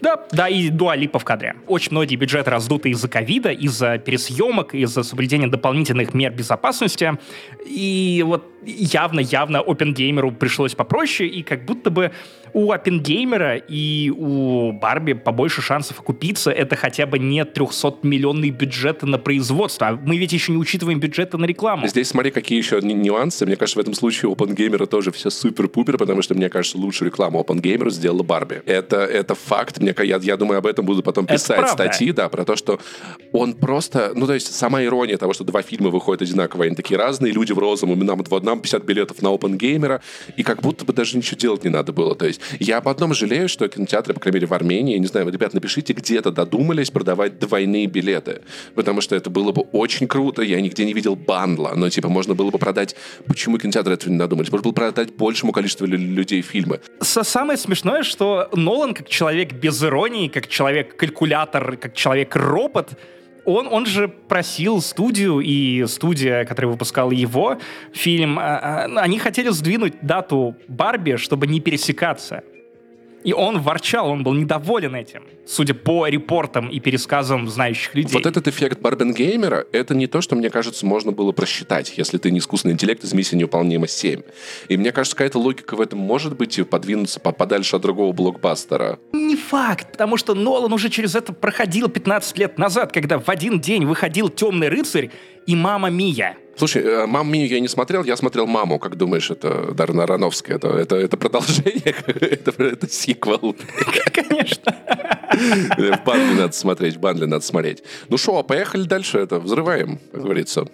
Да, да, и Дуалипа в кадре. Очень многие бюджеты раздуты из-за ковида, из-за пересъемок, из-за соблюдения дополнительных мер безопасности. И вот явно-явно OpenGamer пришлось попроще, и как будто бы у OpenGamer и у Барби побольше шансов окупиться. Это хотя бы не 300-миллионные бюджеты на производство. А мы ведь еще не учитываем бюджеты на рекламу. Здесь смотри, какие еще нюансы. Мне кажется, в этом случае у OpenGamer тоже все супер-пупер, потому что, мне кажется, лучшую рекламу OpenGamer сделала Барби. Это, это факт. Мне, я, я думаю, об этом буду потом писать статьи, да, про то, что он просто... Ну, то есть, сама ирония того, что два фильма выходят одинаковые, они такие разные, люди в розовом, нам, нам 50 билетов на OpenGamer, и как будто бы даже ничего делать не надо было. То есть я об одном жалею, что кинотеатры, по крайней мере, в Армении, я не знаю, ребят, напишите, где-то додумались продавать двойные билеты, потому что это было бы очень круто. Я нигде не видел бандла, но, типа, можно было бы продать... Почему кинотеатры этого не додумались? Можно было продать большему количеству людей фильмы. Самое смешное, что Нолан, как человек без иронии, как человек-калькулятор, как человек-робот, он, он же просил студию, и студия, которая выпускала его фильм, а, а, они хотели сдвинуть дату Барби, чтобы не пересекаться. И он ворчал, он был недоволен этим, судя по репортам и пересказам знающих людей. Вот этот эффект Барбенгеймера, это не то, что, мне кажется, можно было просчитать, если ты не искусственный интеллект из миссии невыполнима 7. И мне кажется, какая-то логика в этом может быть и подвинуться подальше от другого блокбастера. Не факт, потому что Нолан уже через это проходил 15 лет назад, когда в один день выходил «Темный рыцарь» и «Мама Мия». Слушай, э, «Маму Мию» я не смотрел, я смотрел «Маму». Как думаешь, это Дарна Аронофская? Это, это, это продолжение? это, это сиквел? Конечно. В бандле надо смотреть, в бандле надо смотреть. Ну что, поехали дальше, это взрываем, как говорится.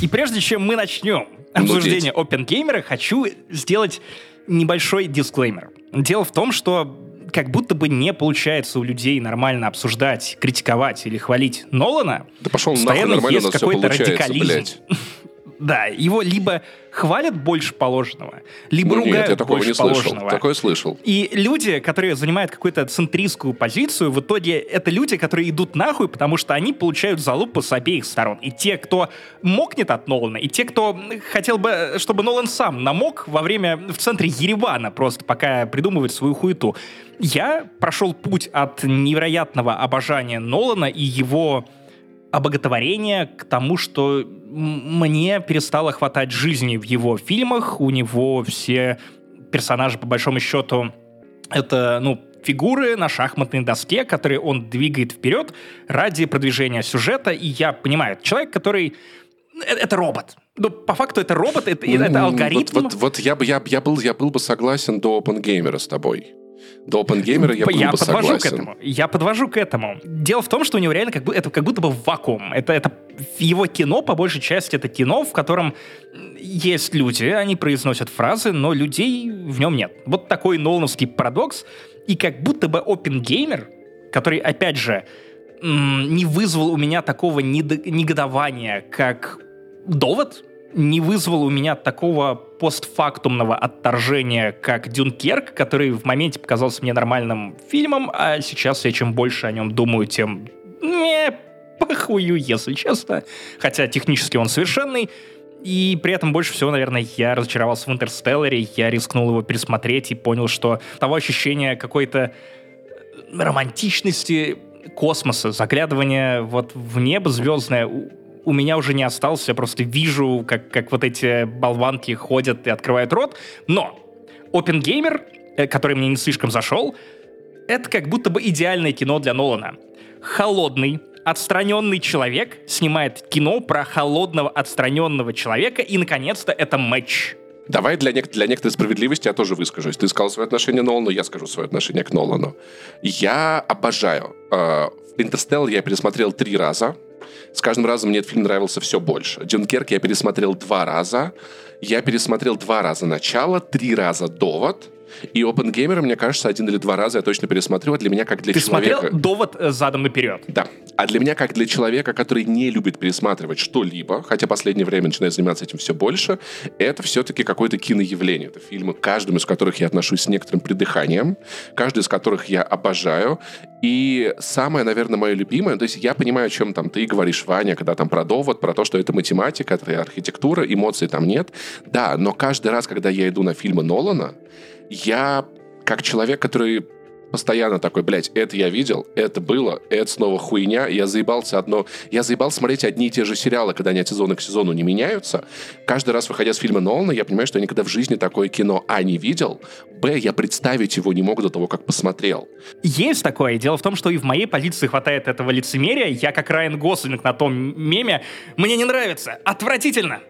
И прежде чем мы начнем обсуждение OpenGamer, хочу сделать небольшой дисклеймер. Дело в том, что как будто бы не получается у людей нормально обсуждать, критиковать или хвалить Нолана. Да пошел нахуй, нормально есть какой-то радикализм. Блядь. Да, его либо хвалят больше положенного, либо ну, ругают нет, я такого больше не положенного. Слышал. Такое слышал. И люди, которые занимают какую-то центристскую позицию, в итоге это люди, которые идут нахуй, потому что они получают залупу с обеих сторон. И те, кто мокнет от Нолана, и те, кто хотел бы, чтобы Нолан сам намок во время в центре Еревана, просто пока придумывает свою хуету. Я прошел путь от невероятного обожания Нолана и его обоготворение к тому, что мне перестало хватать жизни в его фильмах. У него все персонажи, по большому счету, Это, ну, фигуры на шахматной доске, которые он двигает вперед ради продвижения сюжета. И я понимаю, человек, который... Это, это робот. Ну, по факту это робот, это, это алгоритм. Вот, вот, вот я, бы, я, я, был, я был бы согласен до OpenGamer с тобой. До OpenGamer я был я бы подвожу согласен. К этому. Я подвожу к этому. Дело в том, что у него реально как бы, это как будто бы вакуум. Это, это его кино, по большей части, это кино, в котором есть люди, они произносят фразы, но людей в нем нет. Вот такой нолановский парадокс. И как будто бы OpenGamer, который, опять же, не вызвал у меня такого негодования, как довод, не вызвал у меня такого постфактумного отторжения, как Дюнкерк, который в моменте показался мне нормальным фильмом, а сейчас я чем больше о нем думаю, тем не похую, если честно. Хотя технически он совершенный. И при этом больше всего, наверное, я разочаровался в «Интерстелларе», я рискнул его пересмотреть и понял, что того ощущения какой-то романтичности космоса, заглядывания вот в небо звездное у меня уже не осталось, я просто вижу, как, как вот эти болванки ходят и открывают рот. Но Open Gamer, э, который мне не слишком зашел, это как будто бы идеальное кино для Нолана. Холодный, отстраненный человек снимает кино про холодного, отстраненного человека, и, наконец-то, это матч. Давай для, нек- для некоторой справедливости я тоже выскажусь. Ты сказал свое отношение к Нолану, я скажу свое отношение к Нолану. Я обожаю. Э, Интерстелл я пересмотрел три раза. С каждым разом мне этот фильм нравился все больше. Дюнкерк я пересмотрел два раза. Я пересмотрел два раза начало, три раза довод. И OpenGamer, мне кажется, один или два раза я точно пересмотрю. А для меня как для Ты человека... смотрел довод э, задом наперед? Да. А для меня, как для человека, который не любит пересматривать что-либо, хотя последнее время начинаю заниматься этим все больше, это все-таки какое-то киноявление. Это фильмы, каждым из которых я отношусь с некоторым придыханием, каждый из которых я обожаю. И самое, наверное, мое любимое, то есть я понимаю, о чем там ты говоришь, Ваня, когда там про довод, про то, что это математика, это архитектура, эмоций там нет. Да, но каждый раз, когда я иду на фильмы Нолана, я как человек, который постоянно такой, блядь, это я видел, это было, это снова хуйня, я заебался одно... Я заебал смотреть одни и те же сериалы, когда они от сезона к сезону не меняются. Каждый раз, выходя с фильма Нолана, я понимаю, что я никогда в жизни такое кино, а, не видел, б, я представить его не мог до того, как посмотрел. Есть такое. Дело в том, что и в моей позиции хватает этого лицемерия. Я, как Райан Гослинг на том меме, мне не нравится, отвратительно.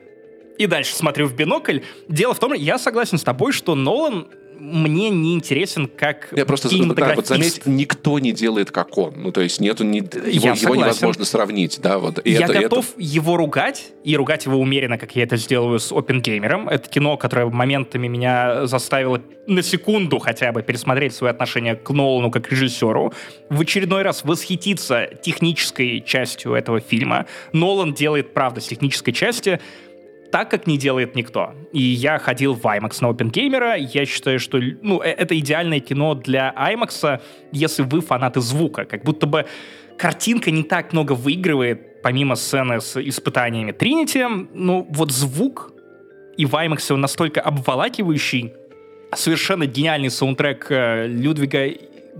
И дальше смотрю в бинокль. Дело в том, я согласен с тобой, что Нолан мне не интересен как Я просто да, вот заметь, никто не делает как он. Ну, то есть нету ни, его, его невозможно сравнить, да, вот. И я это, готов это... его ругать, и ругать его умеренно, как я это сделаю с Опенгеймером. Это кино, которое моментами меня заставило на секунду хотя бы пересмотреть свое отношение к Нолану как режиссеру, в очередной раз восхититься технической частью этого фильма. Нолан делает, правда, с технической части так, как не делает никто. И я ходил в IMAX на OpenGamer. Я считаю, что ну, э, это идеальное кино для IMAX, если вы фанаты звука. Как будто бы картинка не так много выигрывает, помимо сцены с испытаниями Тринити. Ну, вот звук и в IMAX он настолько обволакивающий, совершенно гениальный саундтрек э, Людвига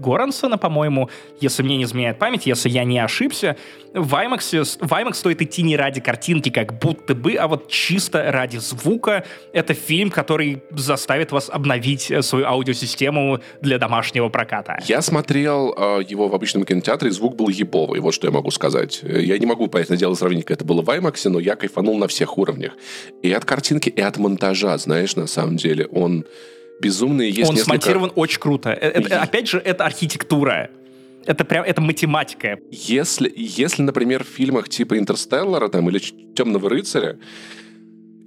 Горансона, по-моему, если мне не изменяет память, если я не ошибся. В IMAX, в IMAX стоит идти не ради картинки, как будто бы, а вот чисто ради звука. Это фильм, который заставит вас обновить э, свою аудиосистему для домашнего проката. Я смотрел э, его в обычном кинотеатре, звук был ебовый, вот что я могу сказать. Я не могу, понятное дело, сравнить, как это было в IMAX, но я кайфанул на всех уровнях. И от картинки, и от монтажа, знаешь, на самом деле. Он безумные есть Он несколько... смонтирован очень круто. Это, и... Опять же, это архитектура. Это прям, это математика. Если, если, например, в фильмах типа «Интерстеллара» там, или «Темного рыцаря»,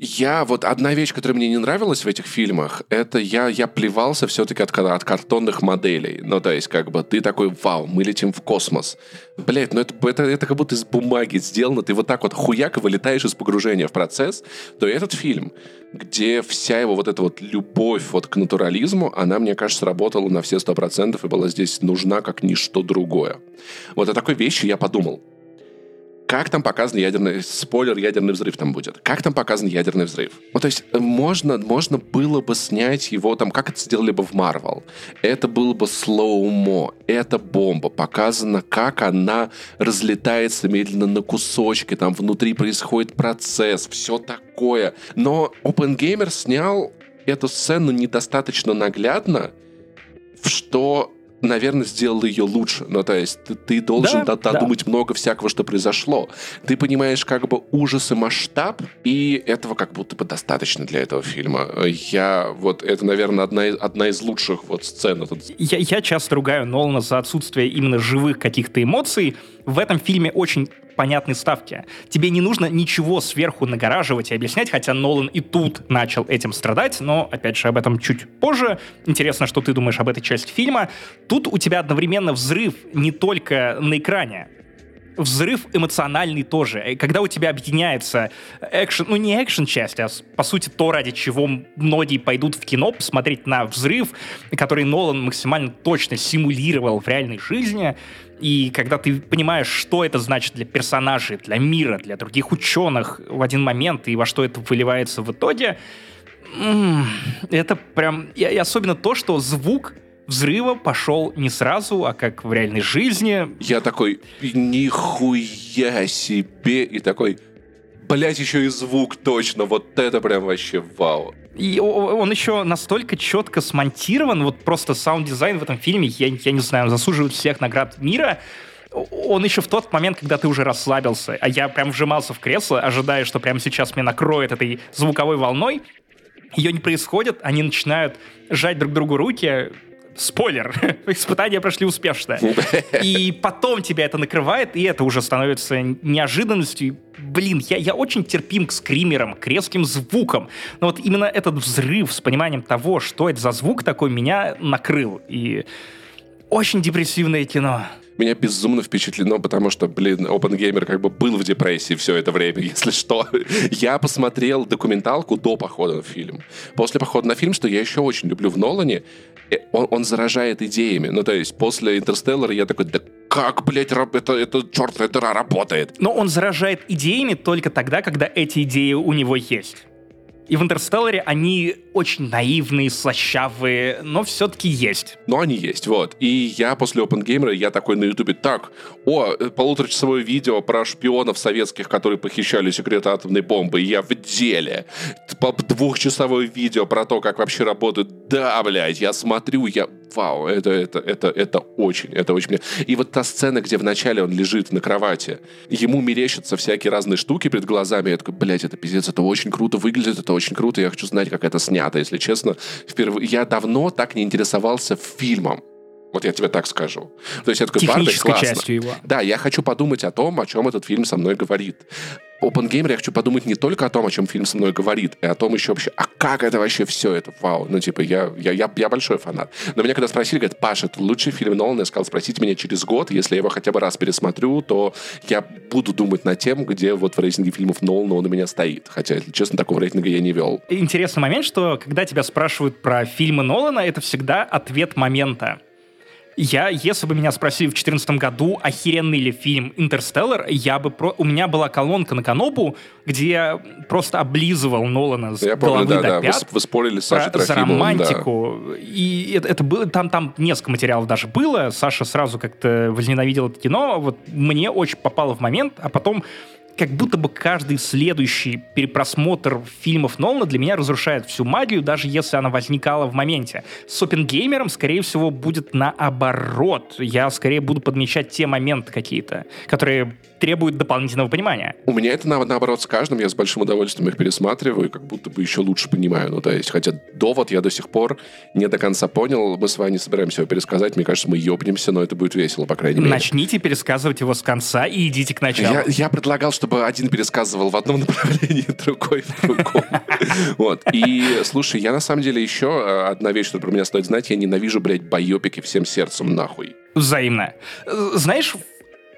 я вот одна вещь, которая мне не нравилась в этих фильмах, это я, я плевался все-таки от, от картонных моделей. Ну, то есть, как бы, ты такой, вау, мы летим в космос. Блять, ну это, это, это как будто из бумаги сделано. Ты вот так вот хуяк вылетаешь из погружения в процесс. То этот фильм, где вся его вот эта вот любовь вот к натурализму, она, мне кажется, работала на все сто процентов и была здесь нужна как ничто другое. Вот о такой вещи я подумал как там показан ядерный... Спойлер, ядерный взрыв там будет. Как там показан ядерный взрыв? Ну, то есть, э, можно, можно было бы снять его там, как это сделали бы в Марвел. Это было бы слоумо. Это бомба. Показано, как она разлетается медленно на кусочки. Там внутри происходит процесс. Все такое. Но OpenGamer снял эту сцену недостаточно наглядно, что наверное, сделал ее лучше. Ну, то есть ты, ты должен да, додумать да. много всякого, что произошло. Ты понимаешь как бы ужас и масштаб, и этого как будто бы достаточно для этого фильма. Я вот, это, наверное, одна, одна из лучших вот сцен. Я, я часто ругаю Нолана за отсутствие именно живых каких-то эмоций. В этом фильме очень понятной ставки. Тебе не нужно ничего сверху нагораживать и объяснять, хотя Нолан и тут начал этим страдать, но, опять же, об этом чуть позже. Интересно, что ты думаешь об этой части фильма. Тут у тебя одновременно взрыв не только на экране, взрыв эмоциональный тоже. Когда у тебя объединяется экшен, ну не экшен часть, а по сути то, ради чего многие пойдут в кино посмотреть на взрыв, который Нолан максимально точно симулировал в реальной жизни. И когда ты понимаешь, что это значит для персонажей, для мира, для других ученых в один момент, и во что это выливается в итоге, это прям... И особенно то, что звук взрыва пошел не сразу, а как в реальной жизни. Я такой, нихуя себе, и такой, блять, еще и звук точно, вот это прям вообще вау. И он еще настолько четко смонтирован, вот просто саунд-дизайн в этом фильме, я, я не знаю, заслуживает всех наград мира. Он еще в тот момент, когда ты уже расслабился, а я прям вжимался в кресло, ожидая, что прямо сейчас меня накроет этой звуковой волной, ее не происходит, они начинают жать друг другу руки, спойлер, испытания прошли успешно. И потом тебя это накрывает, и это уже становится неожиданностью. Блин, я, я очень терпим к скримерам, к резким звукам. Но вот именно этот взрыв с пониманием того, что это за звук такой, меня накрыл. И очень депрессивное кино меня безумно впечатлено, потому что, блин, OpenGamer как бы был в депрессии все это время, если что. Я посмотрел документалку до похода на фильм. После похода на фильм, что я еще очень люблю в Нолане, он, он заражает идеями. Ну, то есть после «Интерстеллара» я такой, да как, блядь, это, это чертовая дыра работает? Но он заражает идеями только тогда, когда эти идеи у него есть. И в «Интерстелларе» они очень наивные, слащавые, но все-таки есть. Но они есть, вот. И я после Open Gamer, я такой на Ютубе, так, о, э, полуторачасовое видео про шпионов советских, которые похищали секреты атомной бомбы, я в деле. Двухчасовое видео про то, как вообще работают, да, блядь, я смотрю, я, вау, это, это, это, это очень, это очень... И вот та сцена, где вначале он лежит на кровати, ему мерещатся всякие разные штуки перед глазами, я такой, блядь, это пиздец, это очень круто выглядит, это очень круто, я хочу знать, как это снято, если честно. Впервые... Я давно так не интересовался фильмом. Вот я тебе так скажу. То есть я такой, Бардак, классно. частью его. Да, я хочу подумать о том, о чем этот фильм со мной говорит. Open Gamer я хочу подумать не только о том, о чем фильм со мной говорит, и о том еще вообще, а как это вообще все это, вау. Ну, типа, я, я, я, я большой фанат. Но меня когда спросили, говорят, Паша, это лучший фильм Нолана, я сказал, спросите меня через год, если я его хотя бы раз пересмотрю, то я буду думать над тем, где вот в рейтинге фильмов Нолана он у меня стоит. Хотя, если честно, такого рейтинга я не вел. Интересный момент, что когда тебя спрашивают про фильмы Нолана, это всегда ответ момента. Я, если бы меня спросили в 2014 году, охеренный ли фильм «Интерстеллар», я бы про... у меня была колонка на Канопу, где я просто облизывал Нолана с я головы помню, да, до да. пят. Вы, вы спорили с Сашей про, За романтику. Да. И это, это было... Там, там несколько материалов даже было. Саша сразу как-то возненавидел это кино. Вот мне очень попало в момент, а потом как будто бы каждый следующий перепросмотр фильмов Нолана для меня разрушает всю магию, даже если она возникала в моменте. С Опенгеймером, скорее всего, будет наоборот. Я скорее буду подмечать те моменты какие-то, которые требуют дополнительного понимания. У меня это наоборот с каждым, я с большим удовольствием их пересматриваю, как будто бы еще лучше понимаю. Ну, то есть, хотя довод я до сих пор не до конца понял, мы с вами собираемся его пересказать, мне кажется, мы ёбнемся, но это будет весело, по крайней мере. Начните пересказывать его с конца и идите к началу. Я, я предлагал, чтобы один пересказывал в одном направлении, другой в другом. Вот. И, слушай, я на самом деле еще э, одна вещь, что про меня стоит знать, я ненавижу, блядь, байопики всем сердцем нахуй. Взаимно. Знаешь,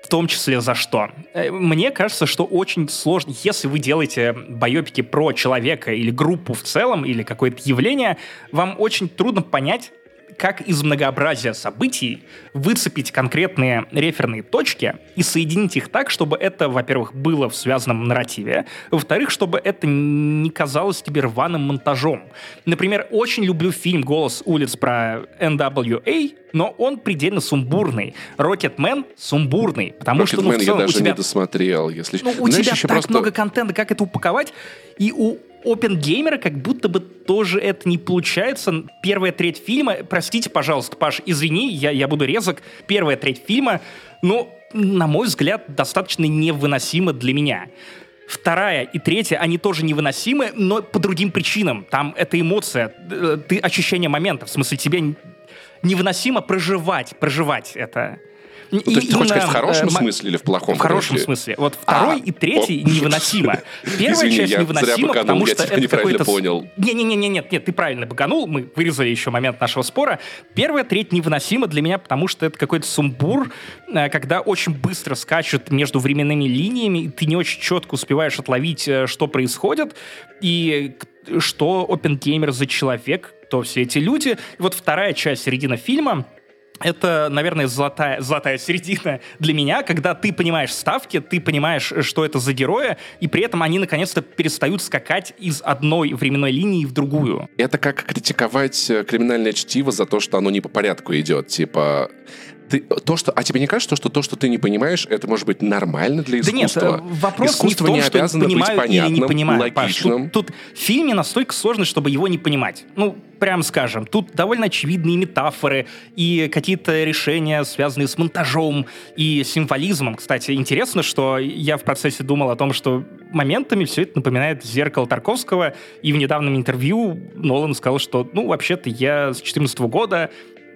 в том числе за что. Э, мне кажется, что очень сложно, если вы делаете байопики про человека или группу в целом, или какое-то явление, вам очень трудно понять, как из многообразия событий выцепить конкретные реферные точки и соединить их так, чтобы это, во-первых, было в связанном нарративе, во-вторых, чтобы это не казалось тебе рваным монтажом. Например, очень люблю фильм «Голос улиц» про NWA, но он предельно сумбурный. Рокетмен сумбурный, потому Rocket что ну, в целом, я даже у тебя... не досмотрел, если... Ну, у Знаешь, тебя так просто... много контента, как это упаковать, и у Опенгеймера как будто бы тоже это не получается. Первая треть фильма, простите, пожалуйста, Паш, извини, я, я буду резок. Первая треть фильма, ну, на мой взгляд, достаточно невыносима для меня. Вторая и третья, они тоже невыносимы, но по другим причинам. Там это эмоция, э, ты ощущение момента. В смысле, тебе невыносимо проживать, проживать это. Ну, то есть ты хочешь сказать в хорошем э, смысле или в плохом? В хорошем смысле. Вот второй а, и третий о. невыносимо. Первая Извини, часть я невыносима, зря потому что это какой-то... понял. Не-не-не, нет, нет, ты правильно баганул, мы вырезали еще момент нашего спора. Первая треть невыносима для меня, потому что это какой-то сумбур, э, когда очень быстро скачут между временными линиями, и ты не очень четко успеваешь отловить, э, что происходит, и что Опенгеймер за человек, кто все эти люди. И вот вторая часть, середина фильма, это, наверное, золотая, золотая середина для меня, когда ты понимаешь ставки, ты понимаешь, что это за героя, и при этом они наконец-то перестают скакать из одной временной линии в другую. Это как критиковать э, криминальное чтиво за то, что оно не по порядку идет. Типа, ты, то, что, а тебе не кажется, что то, что ты не понимаешь, это может быть нормально для искусства? Да нет, э, вопрос Искусство не в том, не что понимаю быть понятным, или не понимаю, логичным. Паш, тут, тут в фильме настолько сложно, чтобы его не понимать. Ну, прям скажем, тут довольно очевидные метафоры и какие-то решения, связанные с монтажом и символизмом. Кстати, интересно, что я в процессе думал о том, что моментами все это напоминает «Зеркало Тарковского», и в недавнем интервью Нолан сказал, что, ну, вообще-то я с 2014 года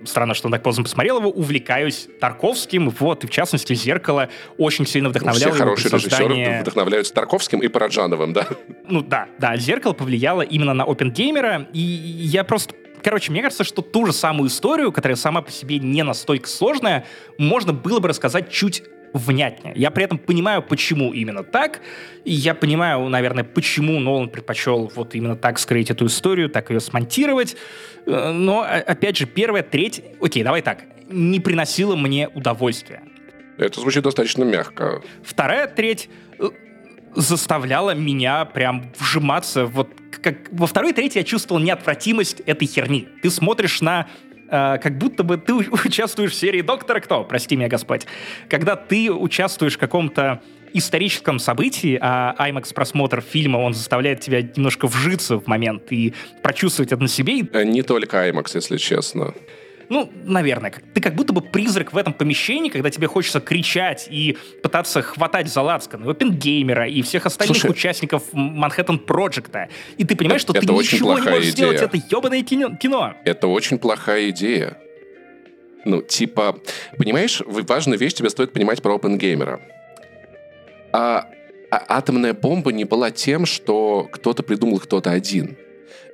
странно, что он так поздно посмотрел его, увлекаюсь Тарковским, вот, и в частности, «Зеркало» очень сильно вдохновляло Все хорошие создание... режиссеры вдохновляются Тарковским и Параджановым, да? Ну да, да, «Зеркало» повлияло именно на Опенгеймера, и я просто Короче, мне кажется, что ту же самую историю, которая сама по себе не настолько сложная, можно было бы рассказать чуть внятнее. Я при этом понимаю, почему именно так, и я понимаю, наверное, почему Нолан предпочел вот именно так скрыть эту историю, так ее смонтировать. Э, но, опять же, первая треть, окей, давай так, не приносила мне удовольствия. Это звучит достаточно мягко. Вторая треть э, заставляла меня прям вжиматься. Вот как во второй трети я чувствовал неотвратимость этой херни. Ты смотришь на э, как будто бы ты участвуешь в серии «Доктора Кто», прости меня, Господь. Когда ты участвуешь в каком-то историческом событии, а IMAX просмотр фильма, он заставляет тебя немножко вжиться в момент и прочувствовать это на себе. Э, не только IMAX, если честно ну, наверное, ты как будто бы призрак в этом помещении, когда тебе хочется кричать и пытаться хватать за лацкан и Опенгеймера, и всех остальных Слушай, участников Манхэттен Проджекта. И ты понимаешь, что ты ничего не можешь идея. сделать, это ебаное кино. Это очень плохая идея. Ну, типа, понимаешь, важную вещь тебе стоит понимать про Опенгеймера. А, а атомная бомба не была тем, что кто-то придумал кто-то один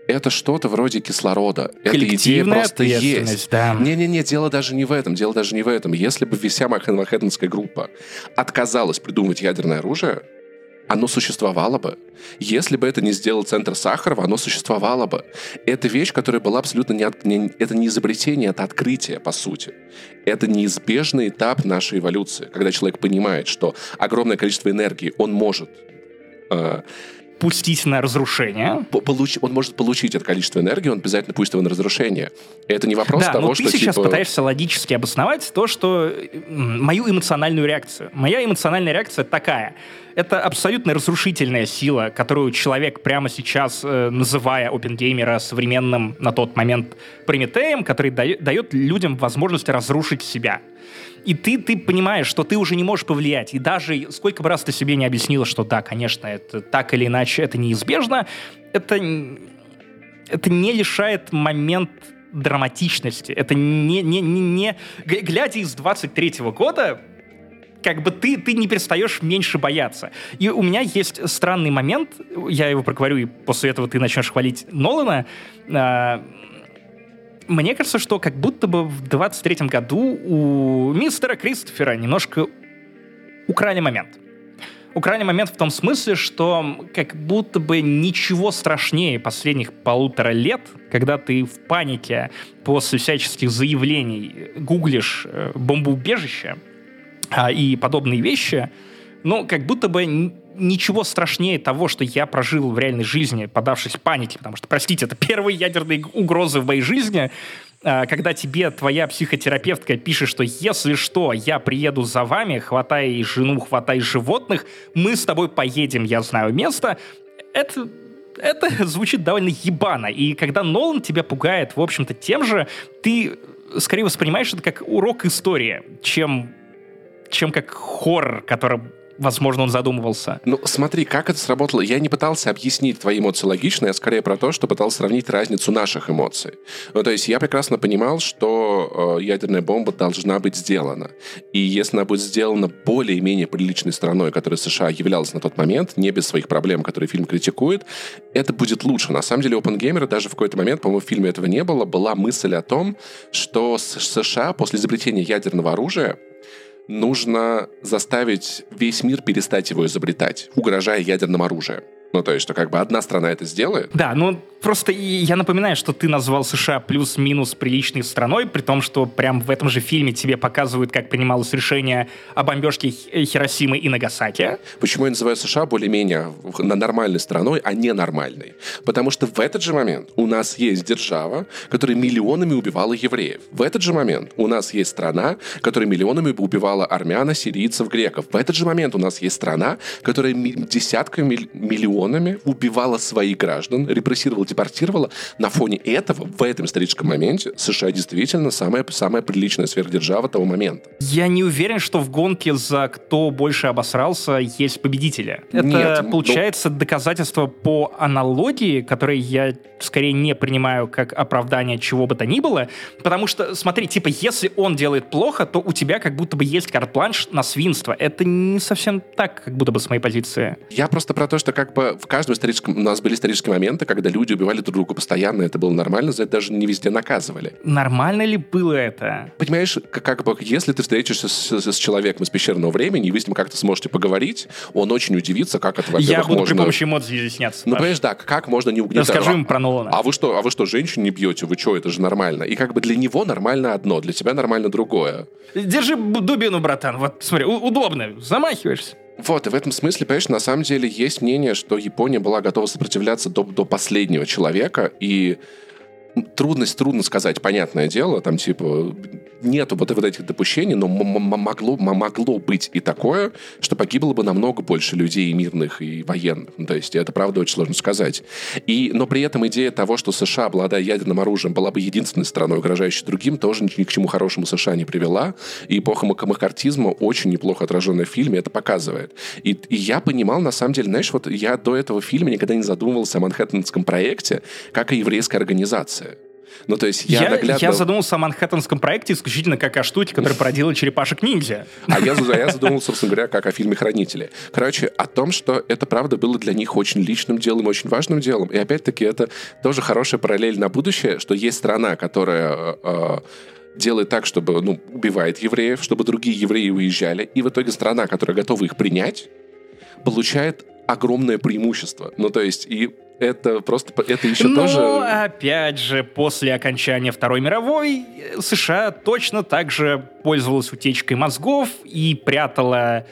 это что-то вроде кислорода. Эта идея просто есть. Да. Не-не-не, дело даже не в этом. Дело даже не в этом. Если бы вся Манхэттенская группа отказалась придумывать ядерное оружие, оно существовало бы. Если бы это не сделал Центр Сахарова, оно существовало бы. Это вещь, которая была абсолютно не, от, не... Это не изобретение, это открытие, по сути. Это неизбежный этап нашей эволюции, когда человек понимает, что огромное количество энергии он может э, пустить на разрушение. Получ... Он может получить это количество энергии, он обязательно пустит его на разрушение. Это не вопрос да, того, но что... ты сейчас типа... пытаешься логически обосновать то, что... Мою эмоциональную реакцию. Моя эмоциональная реакция такая. Это абсолютно разрушительная сила, которую человек прямо сейчас, э, называя опенгеймера современным на тот момент Прометеем, который дает людям возможность разрушить себя и ты, ты понимаешь, что ты уже не можешь повлиять. И даже сколько бы раз ты себе не объяснила, что да, конечно, это так или иначе, это неизбежно, это, это не лишает момент драматичности. Это не, не, не, не... Глядя из 23-го года, как бы ты, ты не перестаешь меньше бояться. И у меня есть странный момент, я его проговорю, и после этого ты начнешь хвалить Нолана. А, мне кажется, что как будто бы в 23-м году у мистера Кристофера немножко украли момент. Украли момент в том смысле, что как будто бы ничего страшнее последних полутора лет, когда ты в панике после всяческих заявлений гуглишь э, бомбоубежище а, и подобные вещи, ну, как будто бы ничего страшнее того, что я прожил в реальной жизни, подавшись панике, потому что, простите, это первые ядерные угрозы в моей жизни, а, когда тебе твоя психотерапевтка пишет, что если что, я приеду за вами, хватай жену, хватай животных, мы с тобой поедем, я знаю место, это это звучит довольно ебано. И когда Нолан тебя пугает, в общем-то, тем же, ты скорее воспринимаешь это как урок истории, чем, чем как хоррор, который возможно, он задумывался. Ну, смотри, как это сработало. Я не пытался объяснить твои эмоции логично, я скорее про то, что пытался сравнить разницу наших эмоций. Ну, то есть я прекрасно понимал, что э, ядерная бомба должна быть сделана. И если она будет сделана более-менее приличной страной, которой США являлась на тот момент, не без своих проблем, которые фильм критикует, это будет лучше. На самом деле, Опенгеймера даже в какой-то момент, по-моему, в фильме этого не было, была мысль о том, что США после изобретения ядерного оружия нужно заставить весь мир перестать его изобретать, угрожая ядерным оружием. Ну, то есть, что как бы одна страна это сделает. Да, ну просто я напоминаю, что ты назвал США плюс-минус приличной страной, при том, что прям в этом же фильме тебе показывают, как принималось решение о бомбежке Хиросимы и Нагасаки. Почему я называю США более-менее нормальной страной, а не нормальной? Потому что в этот же момент у нас есть держава, которая миллионами убивала евреев. В этот же момент у нас есть страна, которая миллионами убивала армян, сирийцев, греков. В этот же момент у нас есть страна, которая десятками миллионов миллионами убивала своих граждан, репрессировала, депортировала. На фоне этого, в этом историческом моменте, США действительно самая, самая приличная сверхдержава того момента. Я не уверен, что в гонке за кто больше обосрался есть победители. Это, Нет, ну, получается, ну... доказательство по аналогии, которое я скорее не принимаю как оправдание чего бы то ни было, потому что, смотри, типа, если он делает плохо, то у тебя как будто бы есть карт-планш на свинство. Это не совсем так, как будто бы с моей позиции. Я просто про то, что как бы в каждом историческом... У нас были исторические моменты, когда люди убивали друг друга постоянно, это было нормально, за это даже не везде наказывали. Нормально ли было это? Понимаешь, как, как бы, если ты встретишься с, с, с человеком из пещерного времени, и вы с ним как-то сможете поговорить, он очень удивится, как это, во-первых, Я буду можно... при помощи эмоций изъясняться. Ну, понимаешь, да, как можно не угнетать... Расскажи им про Нолана. А вы что, а вы что, женщин не бьете? Вы что, это же нормально. И как бы для него нормально одно, для тебя нормально другое. Держи дубину, братан. Вот, смотри, удобно. Замахиваешься. Вот, и в этом смысле, понимаешь, на самом деле есть мнение, что Япония была готова сопротивляться до, до последнего человека, и трудность трудно сказать, понятное дело, там типа нету вот, вот этих допущений, но могло, могло быть и такое, что погибло бы намного больше людей мирных, и военных. Ну, то есть это правда очень сложно сказать. И, но при этом идея того, что США, обладая ядерным оружием, была бы единственной страной, угрожающей другим, тоже ни к чему хорошему США не привела. И эпоха макартизма очень неплохо отраженная в фильме это показывает. И, и я понимал, на самом деле, знаешь, вот я до этого фильма никогда не задумывался о Манхэттенском проекте как о еврейской организации. Ну, то есть я, я наглядно... Я задумался о Манхэттенском проекте исключительно как о штуке, которая породила черепашек-ниндзя. А я, я задумался, собственно говоря, как о фильме «Хранители». Короче, о том, что это, правда, было для них очень личным делом, очень важным делом. И опять-таки это тоже хорошая параллель на будущее, что есть страна, которая э, делает так, чтобы, ну, убивает евреев, чтобы другие евреи уезжали, и в итоге страна, которая готова их принять, получает огромное преимущество. Ну, то есть, и это просто, это еще Но, тоже... опять же, после окончания Второй мировой США точно так же пользовалась утечкой мозгов и прятала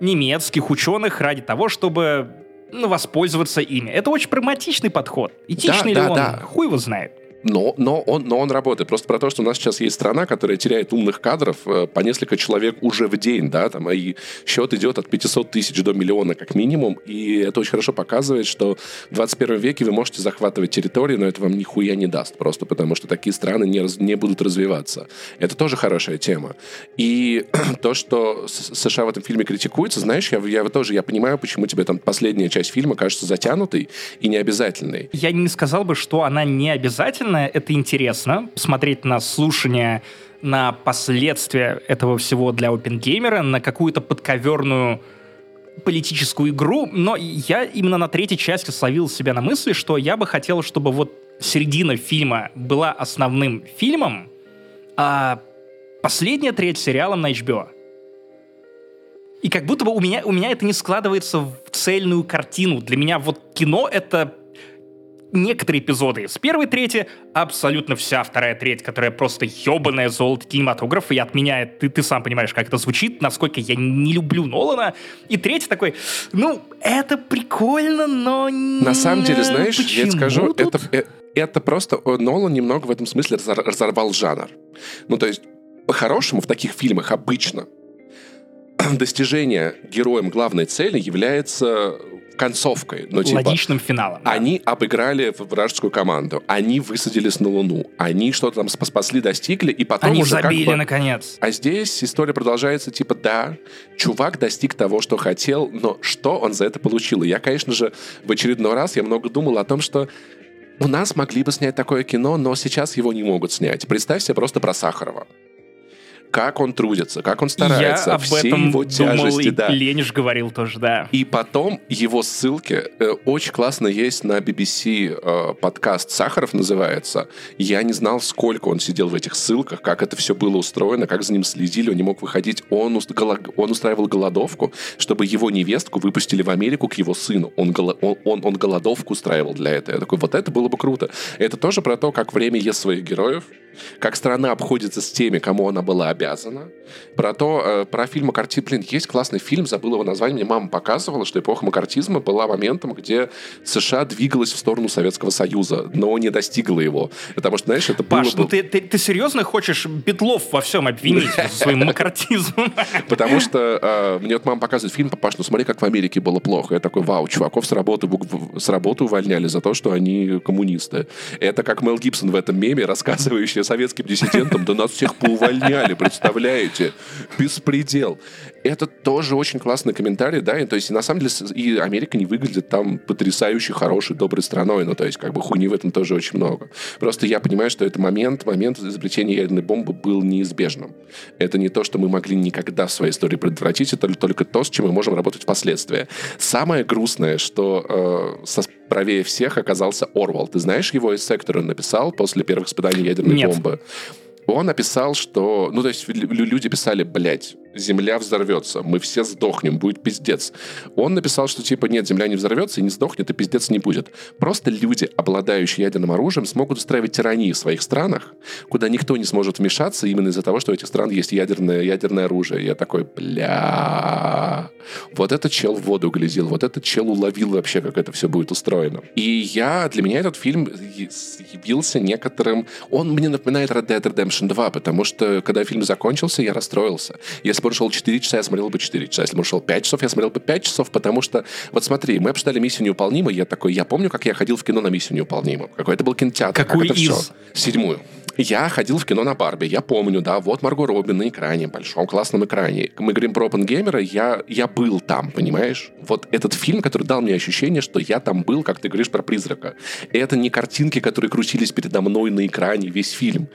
немецких ученых ради того, чтобы ну, воспользоваться ими. Это очень прагматичный подход. Этичный да, ли да, он? Да. Хуй его знает. Но, но, он, но он работает. Просто про то, что у нас сейчас есть страна, которая теряет умных кадров э, по несколько человек уже в день, да, там, и счет идет от 500 тысяч до миллиона как минимум, и это очень хорошо показывает, что в 21 веке вы можете захватывать территории, но это вам нихуя не даст, просто потому что такие страны не, раз, не будут развиваться. Это тоже хорошая тема. И то, что США в этом фильме критикуется, знаешь, я, я тоже я понимаю, почему тебе там последняя часть фильма кажется затянутой и необязательной. Я не сказал бы, что она не обязательна, наверное, это интересно, посмотреть на слушание, на последствия этого всего для опенгеймера, на какую-то подковерную политическую игру, но я именно на третьей части словил себя на мысли, что я бы хотел, чтобы вот середина фильма была основным фильмом, а последняя треть сериалом на HBO. И как будто бы у меня, у меня это не складывается в цельную картину. Для меня вот кино — это некоторые эпизоды с первой трети, абсолютно вся вторая треть, которая просто ебаная золото кинематографа и отменяет, ты, ты сам понимаешь, как это звучит, насколько я не люблю Нолана. И третья такой, ну, это прикольно, но... На самом деле, знаешь, я тебе скажу, тут? это, э, это просто Нолан немного в этом смысле разорвал жанр. Ну, то есть, по-хорошему, в таких фильмах обычно достижение героем главной цели является концовкой. Ну, типа, Логичным финалом. да. Они обыграли вражескую команду, они высадились на Луну, они что-то там спас- спасли, достигли, и потом Они уже как забили, бы- наконец. А здесь история продолжается, типа, да, чувак достиг того, что хотел, но что он за это получил? И я, конечно же, в очередной раз я много думал о том, что у нас могли бы снять такое кино, но сейчас его не могут снять. Представь себе просто про Сахарова. Как он трудится, как он старается, Я об все этом его думал, тяжести, и да. Лениш говорил тоже, да. И потом его ссылки э, очень классно есть на BBC э, подкаст Сахаров называется. Я не знал, сколько он сидел в этих ссылках, как это все было устроено, как за ним следили, он не мог выходить. Он, уст- голо- он устраивал голодовку, чтобы его невестку выпустили в Америку к его сыну. Он, голо- он, он, он голодовку устраивал для этого. Я такой, вот это было бы круто. Это тоже про то, как время ест своих героев, как страна обходится с теми, кому она была обязана. Про то, э, про фильм Маккарти, блин, есть классный фильм, забыл его название, мне мама показывала, что эпоха маккартизма была моментом, где США двигалась в сторону Советского Союза, но не достигла его. Потому что, знаешь, это Паш, было ну ты, ты, ты серьезно хочешь Бетлов во всем обвинить своим макартизмом? Потому что э, мне вот мама показывает фильм, папаш, ну смотри, как в Америке было плохо. Я такой, вау, чуваков с работы, с работы увольняли за то, что они коммунисты. Это как Мел Гибсон в этом меме, рассказывающий советским диссидентам, да нас всех поувольняли, представляете? Беспредел. Это тоже очень классный комментарий, да, и, то есть, на самом деле, и Америка не выглядит там потрясающе хорошей, доброй страной, ну, то есть, как бы хуйни в этом тоже очень много. Просто я понимаю, что это момент, момент изобретения ядерной бомбы был неизбежным. Это не то, что мы могли никогда в своей истории предотвратить, это только то, с чем мы можем работать впоследствии. Самое грустное, что э, со- правее всех оказался Орвал. Ты знаешь его из сектора он написал после первых испытаний ядерной Нет. бомбы? Он написал, что... Ну, то есть лю- люди писали, блядь, Земля взорвется, мы все сдохнем, будет пиздец. Он написал, что типа нет, Земля не взорвется и не сдохнет, и пиздец не будет. Просто люди, обладающие ядерным оружием, смогут устраивать тирании в своих странах, куда никто не сможет вмешаться именно из-за того, что у этих стран есть ядерное, ядерное оружие. Я такой, бля... Вот этот чел в воду глядел, вот этот чел уловил вообще, как это все будет устроено. И я, для меня этот фильм явился некоторым... Он мне напоминает Red Dead Redemption 2, потому что, когда фильм закончился, я расстроился. Если бы он шел 4 часа, я смотрел бы 4 часа. Если бы он шел 5 часов, я смотрел бы 5 часов, потому что, вот смотри, мы обсуждали «Миссию неуполнима», я такой, я помню, как я ходил в кино на «Миссию неуполнима». Какой это был кинотеатр. как Какую всё. из? Седьмую. Я ходил в кино на Барби, я помню, да, вот Марго Робин на экране, большом классном экране. Мы говорим про Опенгеймера, я, я был там, понимаешь? Вот этот фильм, который дал мне ощущение, что я там был, как ты говоришь про призрака. Это не картинки, которые крутились передо мной на экране весь фильм.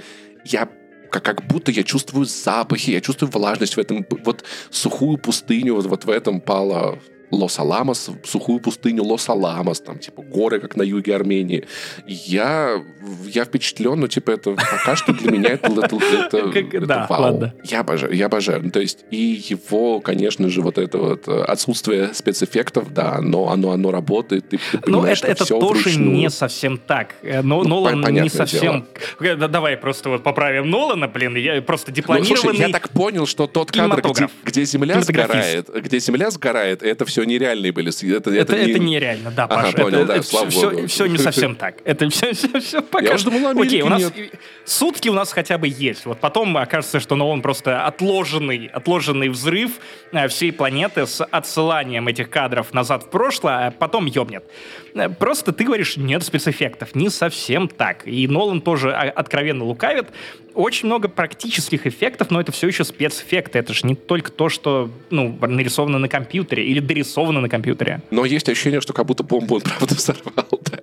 Я как, как будто я чувствую запахи, я чувствую влажность в этом, вот сухую пустыню, вот, вот в этом пала Лос-Аламос, сухую пустыню Лос-Аламос, там, типа, горы, как на юге Армении. Я, я впечатлен, но, типа, это пока что для меня это, это, это- Как- это да, вау. ладно. Я обожаю, я обожаю. Ну, то есть, и его, конечно же, вот это вот э, отсутствие спецэффектов, да, но оно, оно работает, ты, ты Ну, понимаешь, это, это что все тоже вручную. не совсем так. Э, Но Ну, Нолан не совсем... Э, да, Давай просто вот поправим Нолана, блин. Я просто Ну, дипломированный... слушай, я так понял, что тот кадр, где, где земля сгорает, где земля сгорает, это все нереальные были. Это, Это, это, это, не- нереально, да, Ага, Паш. понял, это, да, это слава все, богу. все не совсем так. Это все, все, все пока. уж думал, Америки Окей, у нас нет. сутки у нас хотя бы есть. Вот потом окажется, что ну, он просто отложенный, отложенный взрыв э, всей планеты с отсыланием этих кадров назад в прошлое, а потом ёбнет. Э, Просто ты говоришь, нет спецэффектов. Не совсем так. И Нолан тоже а, откровенно лукавит. Очень много практических эффектов, но это все еще спецэффекты. Это же не только то, что ну, нарисовано на компьютере или дорисовано на компьютере. Но есть ощущение, что как будто бомбу он правда взорвал, да.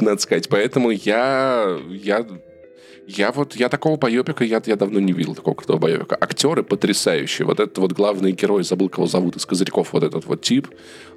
надо сказать. Поэтому я, я, я вот, я такого байопика, я, я давно не видел такого крутого байопика. Актеры потрясающие. Вот этот вот главный герой, забыл, кого зовут из Козырьков, вот этот вот тип.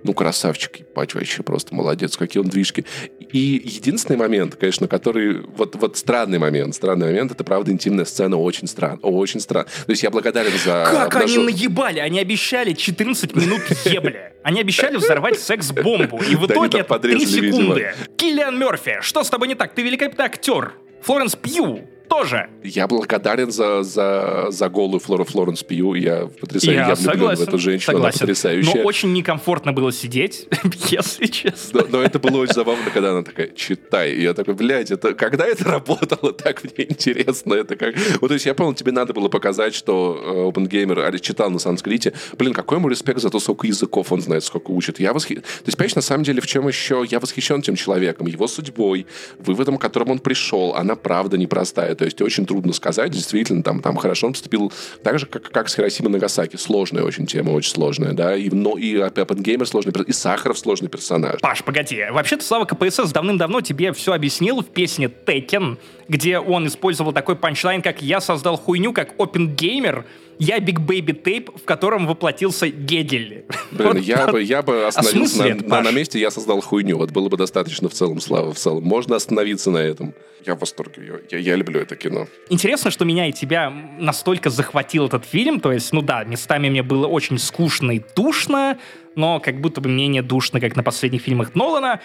Ну, красавчик, ебать, вообще просто молодец, какие он движки. И единственный момент, конечно, который, вот, вот странный момент, странный момент, это, правда, интимная сцена очень странно, очень странно. То есть я благодарен за... Как они обнажен- наебали? Они обещали 14 минут ебли. Они обещали взорвать секс-бомбу. И в они итоге это 3 подрезали, секунды. Киллиан Мерфи, что с тобой не так? Ты великолепный актер. Флоренс Пью. Тоже. Я благодарен за, за, за голую Флору Флоренс Пью. Я потрясающе Я я влюблен согласен, в эту женщину. согласен. Она потрясающая. Но очень некомфортно было сидеть, если честно. Но, но это было очень забавно, когда она такая, читай. И я такой, блядь, это когда это работало, так мне интересно. Это как... Вот, то есть я понял, тебе надо было показать, что э, OpenGamer читал на санскрите. Блин, какой ему респект за то, сколько языков он знает, сколько учит. Я восхи... То есть, понимаешь, на самом деле, в чем еще я восхищен тем человеком, его судьбой, выводом, к которому он пришел. Она правда непростая. То есть очень трудно сказать, действительно, там, там хорошо он поступил так же, как, как с Хиросима Нагасаки. Сложная очень тема, очень сложная, да. И, но, и OpenGamer сложный, перс- и Сахаров сложный персонаж. Паш, погоди. Вообще-то Слава КПСС давным-давно тебе все объяснил в песне Tekken, где он использовал такой панчлайн, как «Я создал хуйню, как Gamer, я Big Baby Tape, в котором воплотился Гегель». Блин, Вот я бы, я бы остановился смысле на, на, на месте, я создал хуйню. Вот было бы достаточно в целом, Слава, в целом. Можно остановиться на этом. Я в восторге. Я, я люблю это кино. Интересно, что меня и тебя настолько захватил этот фильм. То есть, ну да, местами мне было очень скучно и душно, но как будто бы менее душно, как на последних фильмах Нолана.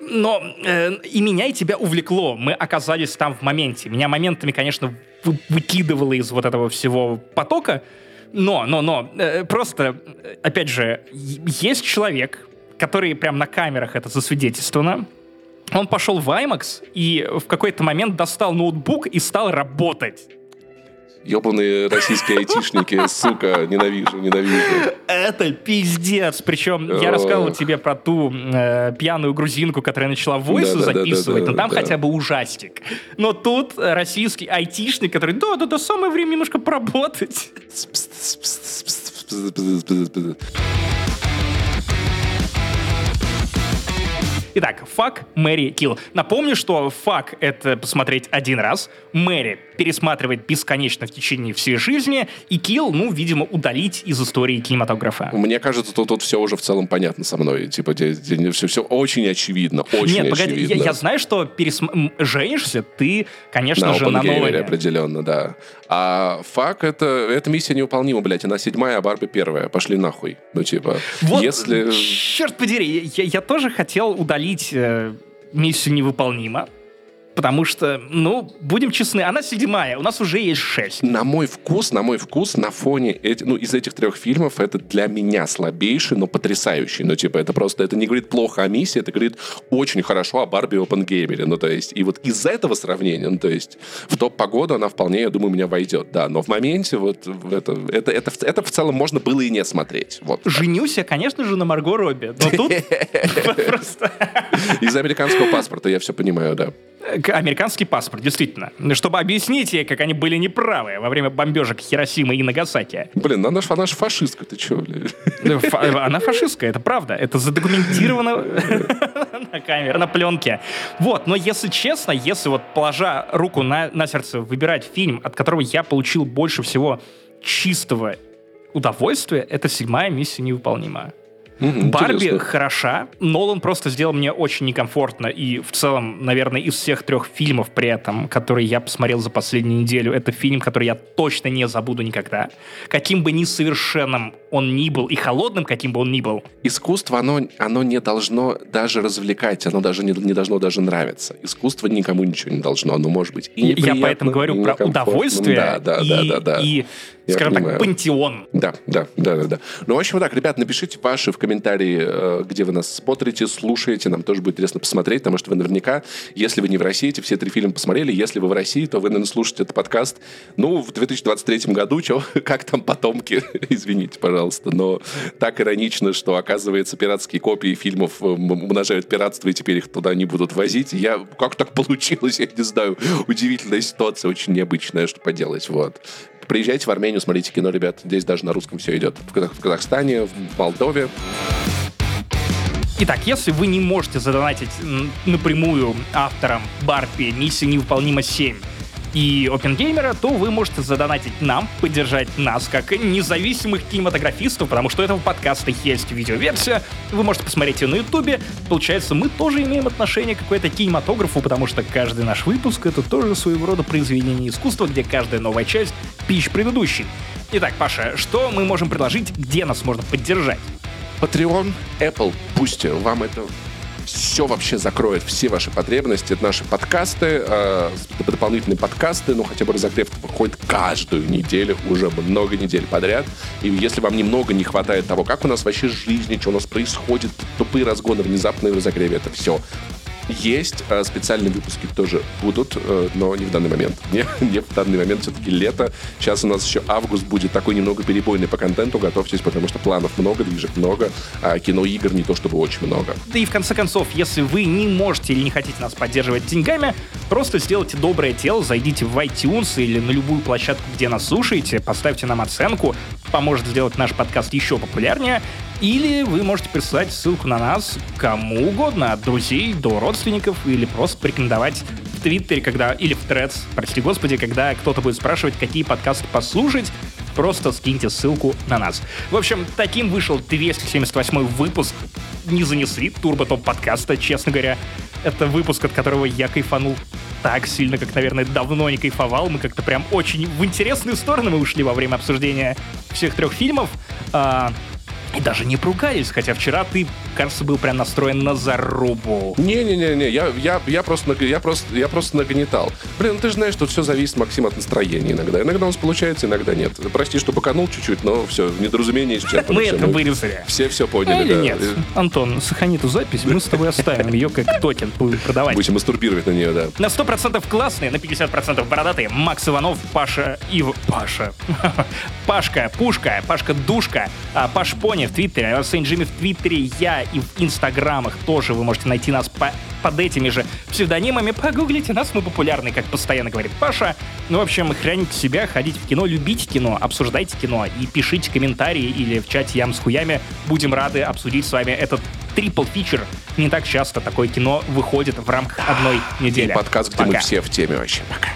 Но э, и меня, и тебя увлекло. Мы оказались там в моменте. Меня моментами, конечно, вы- выкидывало из вот этого всего потока. Но, но, но, э, просто, э, опять же, есть человек, который прям на камерах это засвидетельствовано, он пошел в IMAX и в какой-то момент достал ноутбук и стал работать. Ебаные российские айтишники, сука, ненавижу, ненавижу. Это пиздец. Причем я рассказывал тебе про ту э, пьяную грузинку, которая начала войсы Да-да-да-да-да, записывать, но там да. хотя бы ужастик. Но тут российский айтишник, который, да-да-да, самое время немножко поработать. Итак, fuck, marry, kill. Напомню, что fuck — это посмотреть один раз, marry пересматривать бесконечно в течение всей жизни, и kill, ну, видимо, удалить из истории кинематографа. Мне кажется, тут, тут все уже в целом понятно со мной. Типа, все, все очень очевидно, очень Нет, погоди, я, очевидно. я знаю, что пересм... женишься ты, конечно на же, на Нолане. определенно, да. А fuck это, это миссия невыполнима, блядь. Она седьмая, а Барби первая. Пошли нахуй. Ну, типа, Вот, если... черт подери, я, я тоже хотел удалить э, миссию невыполнима, потому что, ну, будем честны, она седьмая, у нас уже есть шесть. На мой вкус, на мой вкус, на фоне эти, ну, из этих трех фильмов это для меня слабейший, но потрясающий. Ну, типа, это просто, это не говорит плохо о миссии, это говорит очень хорошо о Барби Опенгеймере. Ну, то есть, и вот из-за этого сравнения, ну, то есть, в топ по году она вполне, я думаю, меня войдет, да. Но в моменте вот это, это, это, в- это в целом можно было и не смотреть. Вот. Женюсь я, конечно же, на Марго Робби, но тут просто... Из американского паспорта я все понимаю, да. Американский паспорт, действительно. Чтобы объяснить ей, как они были неправы во время бомбежек Хиросимы и Нагасаки. Блин, она, она же фашистка, ты чё, блядь? Фа- Она фашистская, это правда. Это задокументировано на камере, на пленке. Вот, но если честно, если вот положа руку на, на сердце выбирать фильм, от которого я получил больше всего чистого удовольствия, это седьмая миссия невыполнима. Мгм, Барби интересно. хороша, Нолан просто сделал мне очень некомфортно, и в целом, наверное, из всех трех фильмов при этом, которые я посмотрел за последнюю неделю, это фильм, который я точно не забуду никогда. Каким бы ни совершенным он ни был, и холодным, каким бы он ни был. Искусство, оно, оно не должно даже развлекать, оно даже не, не должно даже нравиться. Искусство никому ничего не должно, оно может быть и Я поэтому говорю и про удовольствие Да, да, и, да, да, да. и, скажем понимаю. так, пантеон. Да, да, да, да, да. Ну, в общем, вот так, ребят, напишите ваши в комментарии, э, где вы нас смотрите, слушаете. Нам тоже будет интересно посмотреть, потому что вы наверняка, если вы не в России, эти все три фильма посмотрели. Если вы в России, то вы, наверное, слушаете этот подкаст, ну, в 2023 году, чё, как там потомки, извините, пожалуйста, но так иронично, что, оказывается, пиратские копии фильмов э, умножают пиратство, и теперь их туда не будут возить. Я, как так получилось, я не знаю. Удивительная ситуация, очень необычная, что поделать, вот. Приезжайте в Армению, смотрите кино, ребят. Здесь даже на русском все идет. В Казах- в Казахстане, в Молдове. Итак, если вы не можете задонатить напрямую авторам Барби «Миссия невыполнима 7» и Опенгеймера, то вы можете задонатить нам, поддержать нас как независимых кинематографистов, потому что у этого подкаста есть видеоверсия, вы можете посмотреть ее на ютубе. Получается, мы тоже имеем отношение к какой-то кинематографу, потому что каждый наш выпуск — это тоже своего рода произведение искусства, где каждая новая часть — пищ предыдущей. Итак, Паша, что мы можем предложить, где нас можно поддержать? Patreon, Apple, пусть вам это все вообще закроет, все ваши потребности. Это наши подкасты, э, дополнительные подкасты, ну, хотя бы разогрев выходит каждую неделю, уже много недель подряд. И если вам немного не хватает того, как у нас вообще жизнь, что у нас происходит, тупые разгоны, внезапные в разогреве, это все есть. Э, специальные выпуски тоже будут, э, но не в данный момент. Не, не в данный момент, все-таки лето. Сейчас у нас еще август будет такой немного перебойный по контенту. Готовьтесь, потому что планов много, движек много, а кино игр не то чтобы очень много. Да и в конце концов, если вы не можете или не хотите нас поддерживать деньгами, просто сделайте доброе дело, зайдите в iTunes или на любую площадку, где нас слушаете, поставьте нам оценку, поможет сделать наш подкаст еще популярнее, или вы можете присылать ссылку на нас кому угодно, от друзей до родственников, или просто порекомендовать в Твиттере, когда, или в Threads, прости господи, когда кто-то будет спрашивать, какие подкасты послушать, просто скиньте ссылку на нас. В общем, таким вышел 278 выпуск «Не занесли» Турбо Топ подкаста, честно говоря. Это выпуск, от которого я кайфанул так сильно, как, наверное, давно не кайфовал. Мы как-то прям очень в интересную сторону мы ушли во время обсуждения всех трех фильмов. А, и даже не поругались, хотя вчера ты, кажется, был прям настроен на зарубу. Не-не-не, я, я, я, просто, я, просто, я просто нагнетал. Блин, ну ты же знаешь, что все зависит, Максим, от настроения иногда. Иногда у нас получается, иногда нет. Прости, что поканул чуть-чуть, но все, недоразумение исчерпано. Мы это вырезали. Все все поняли, Или нет? Антон, сохрани эту запись, мы с тобой оставим ее как токен, будем продавать. Будем мастурбировать на нее, да. На 100% классные, на 50% бородатые. Макс Иванов, Паша Ив... Паша. Пашка, Пушка, Пашка Душка, а, Паш Пони в Твиттере, а Сейн Джимми в Твиттере, я и в Инстаграмах тоже вы можете найти нас по под этими же псевдонимами. Погуглите нас, мы популярны, как постоянно говорит Паша. Ну, в общем, храните себя, ходите в кино, любите кино, обсуждайте кино и пишите комментарии или в чате Ям с хуями. Будем рады обсудить с вами этот трипл фичер. Не так часто такое кино выходит в рамках одной недели. И подкаст, где Пока. мы все в теме вообще. Пока.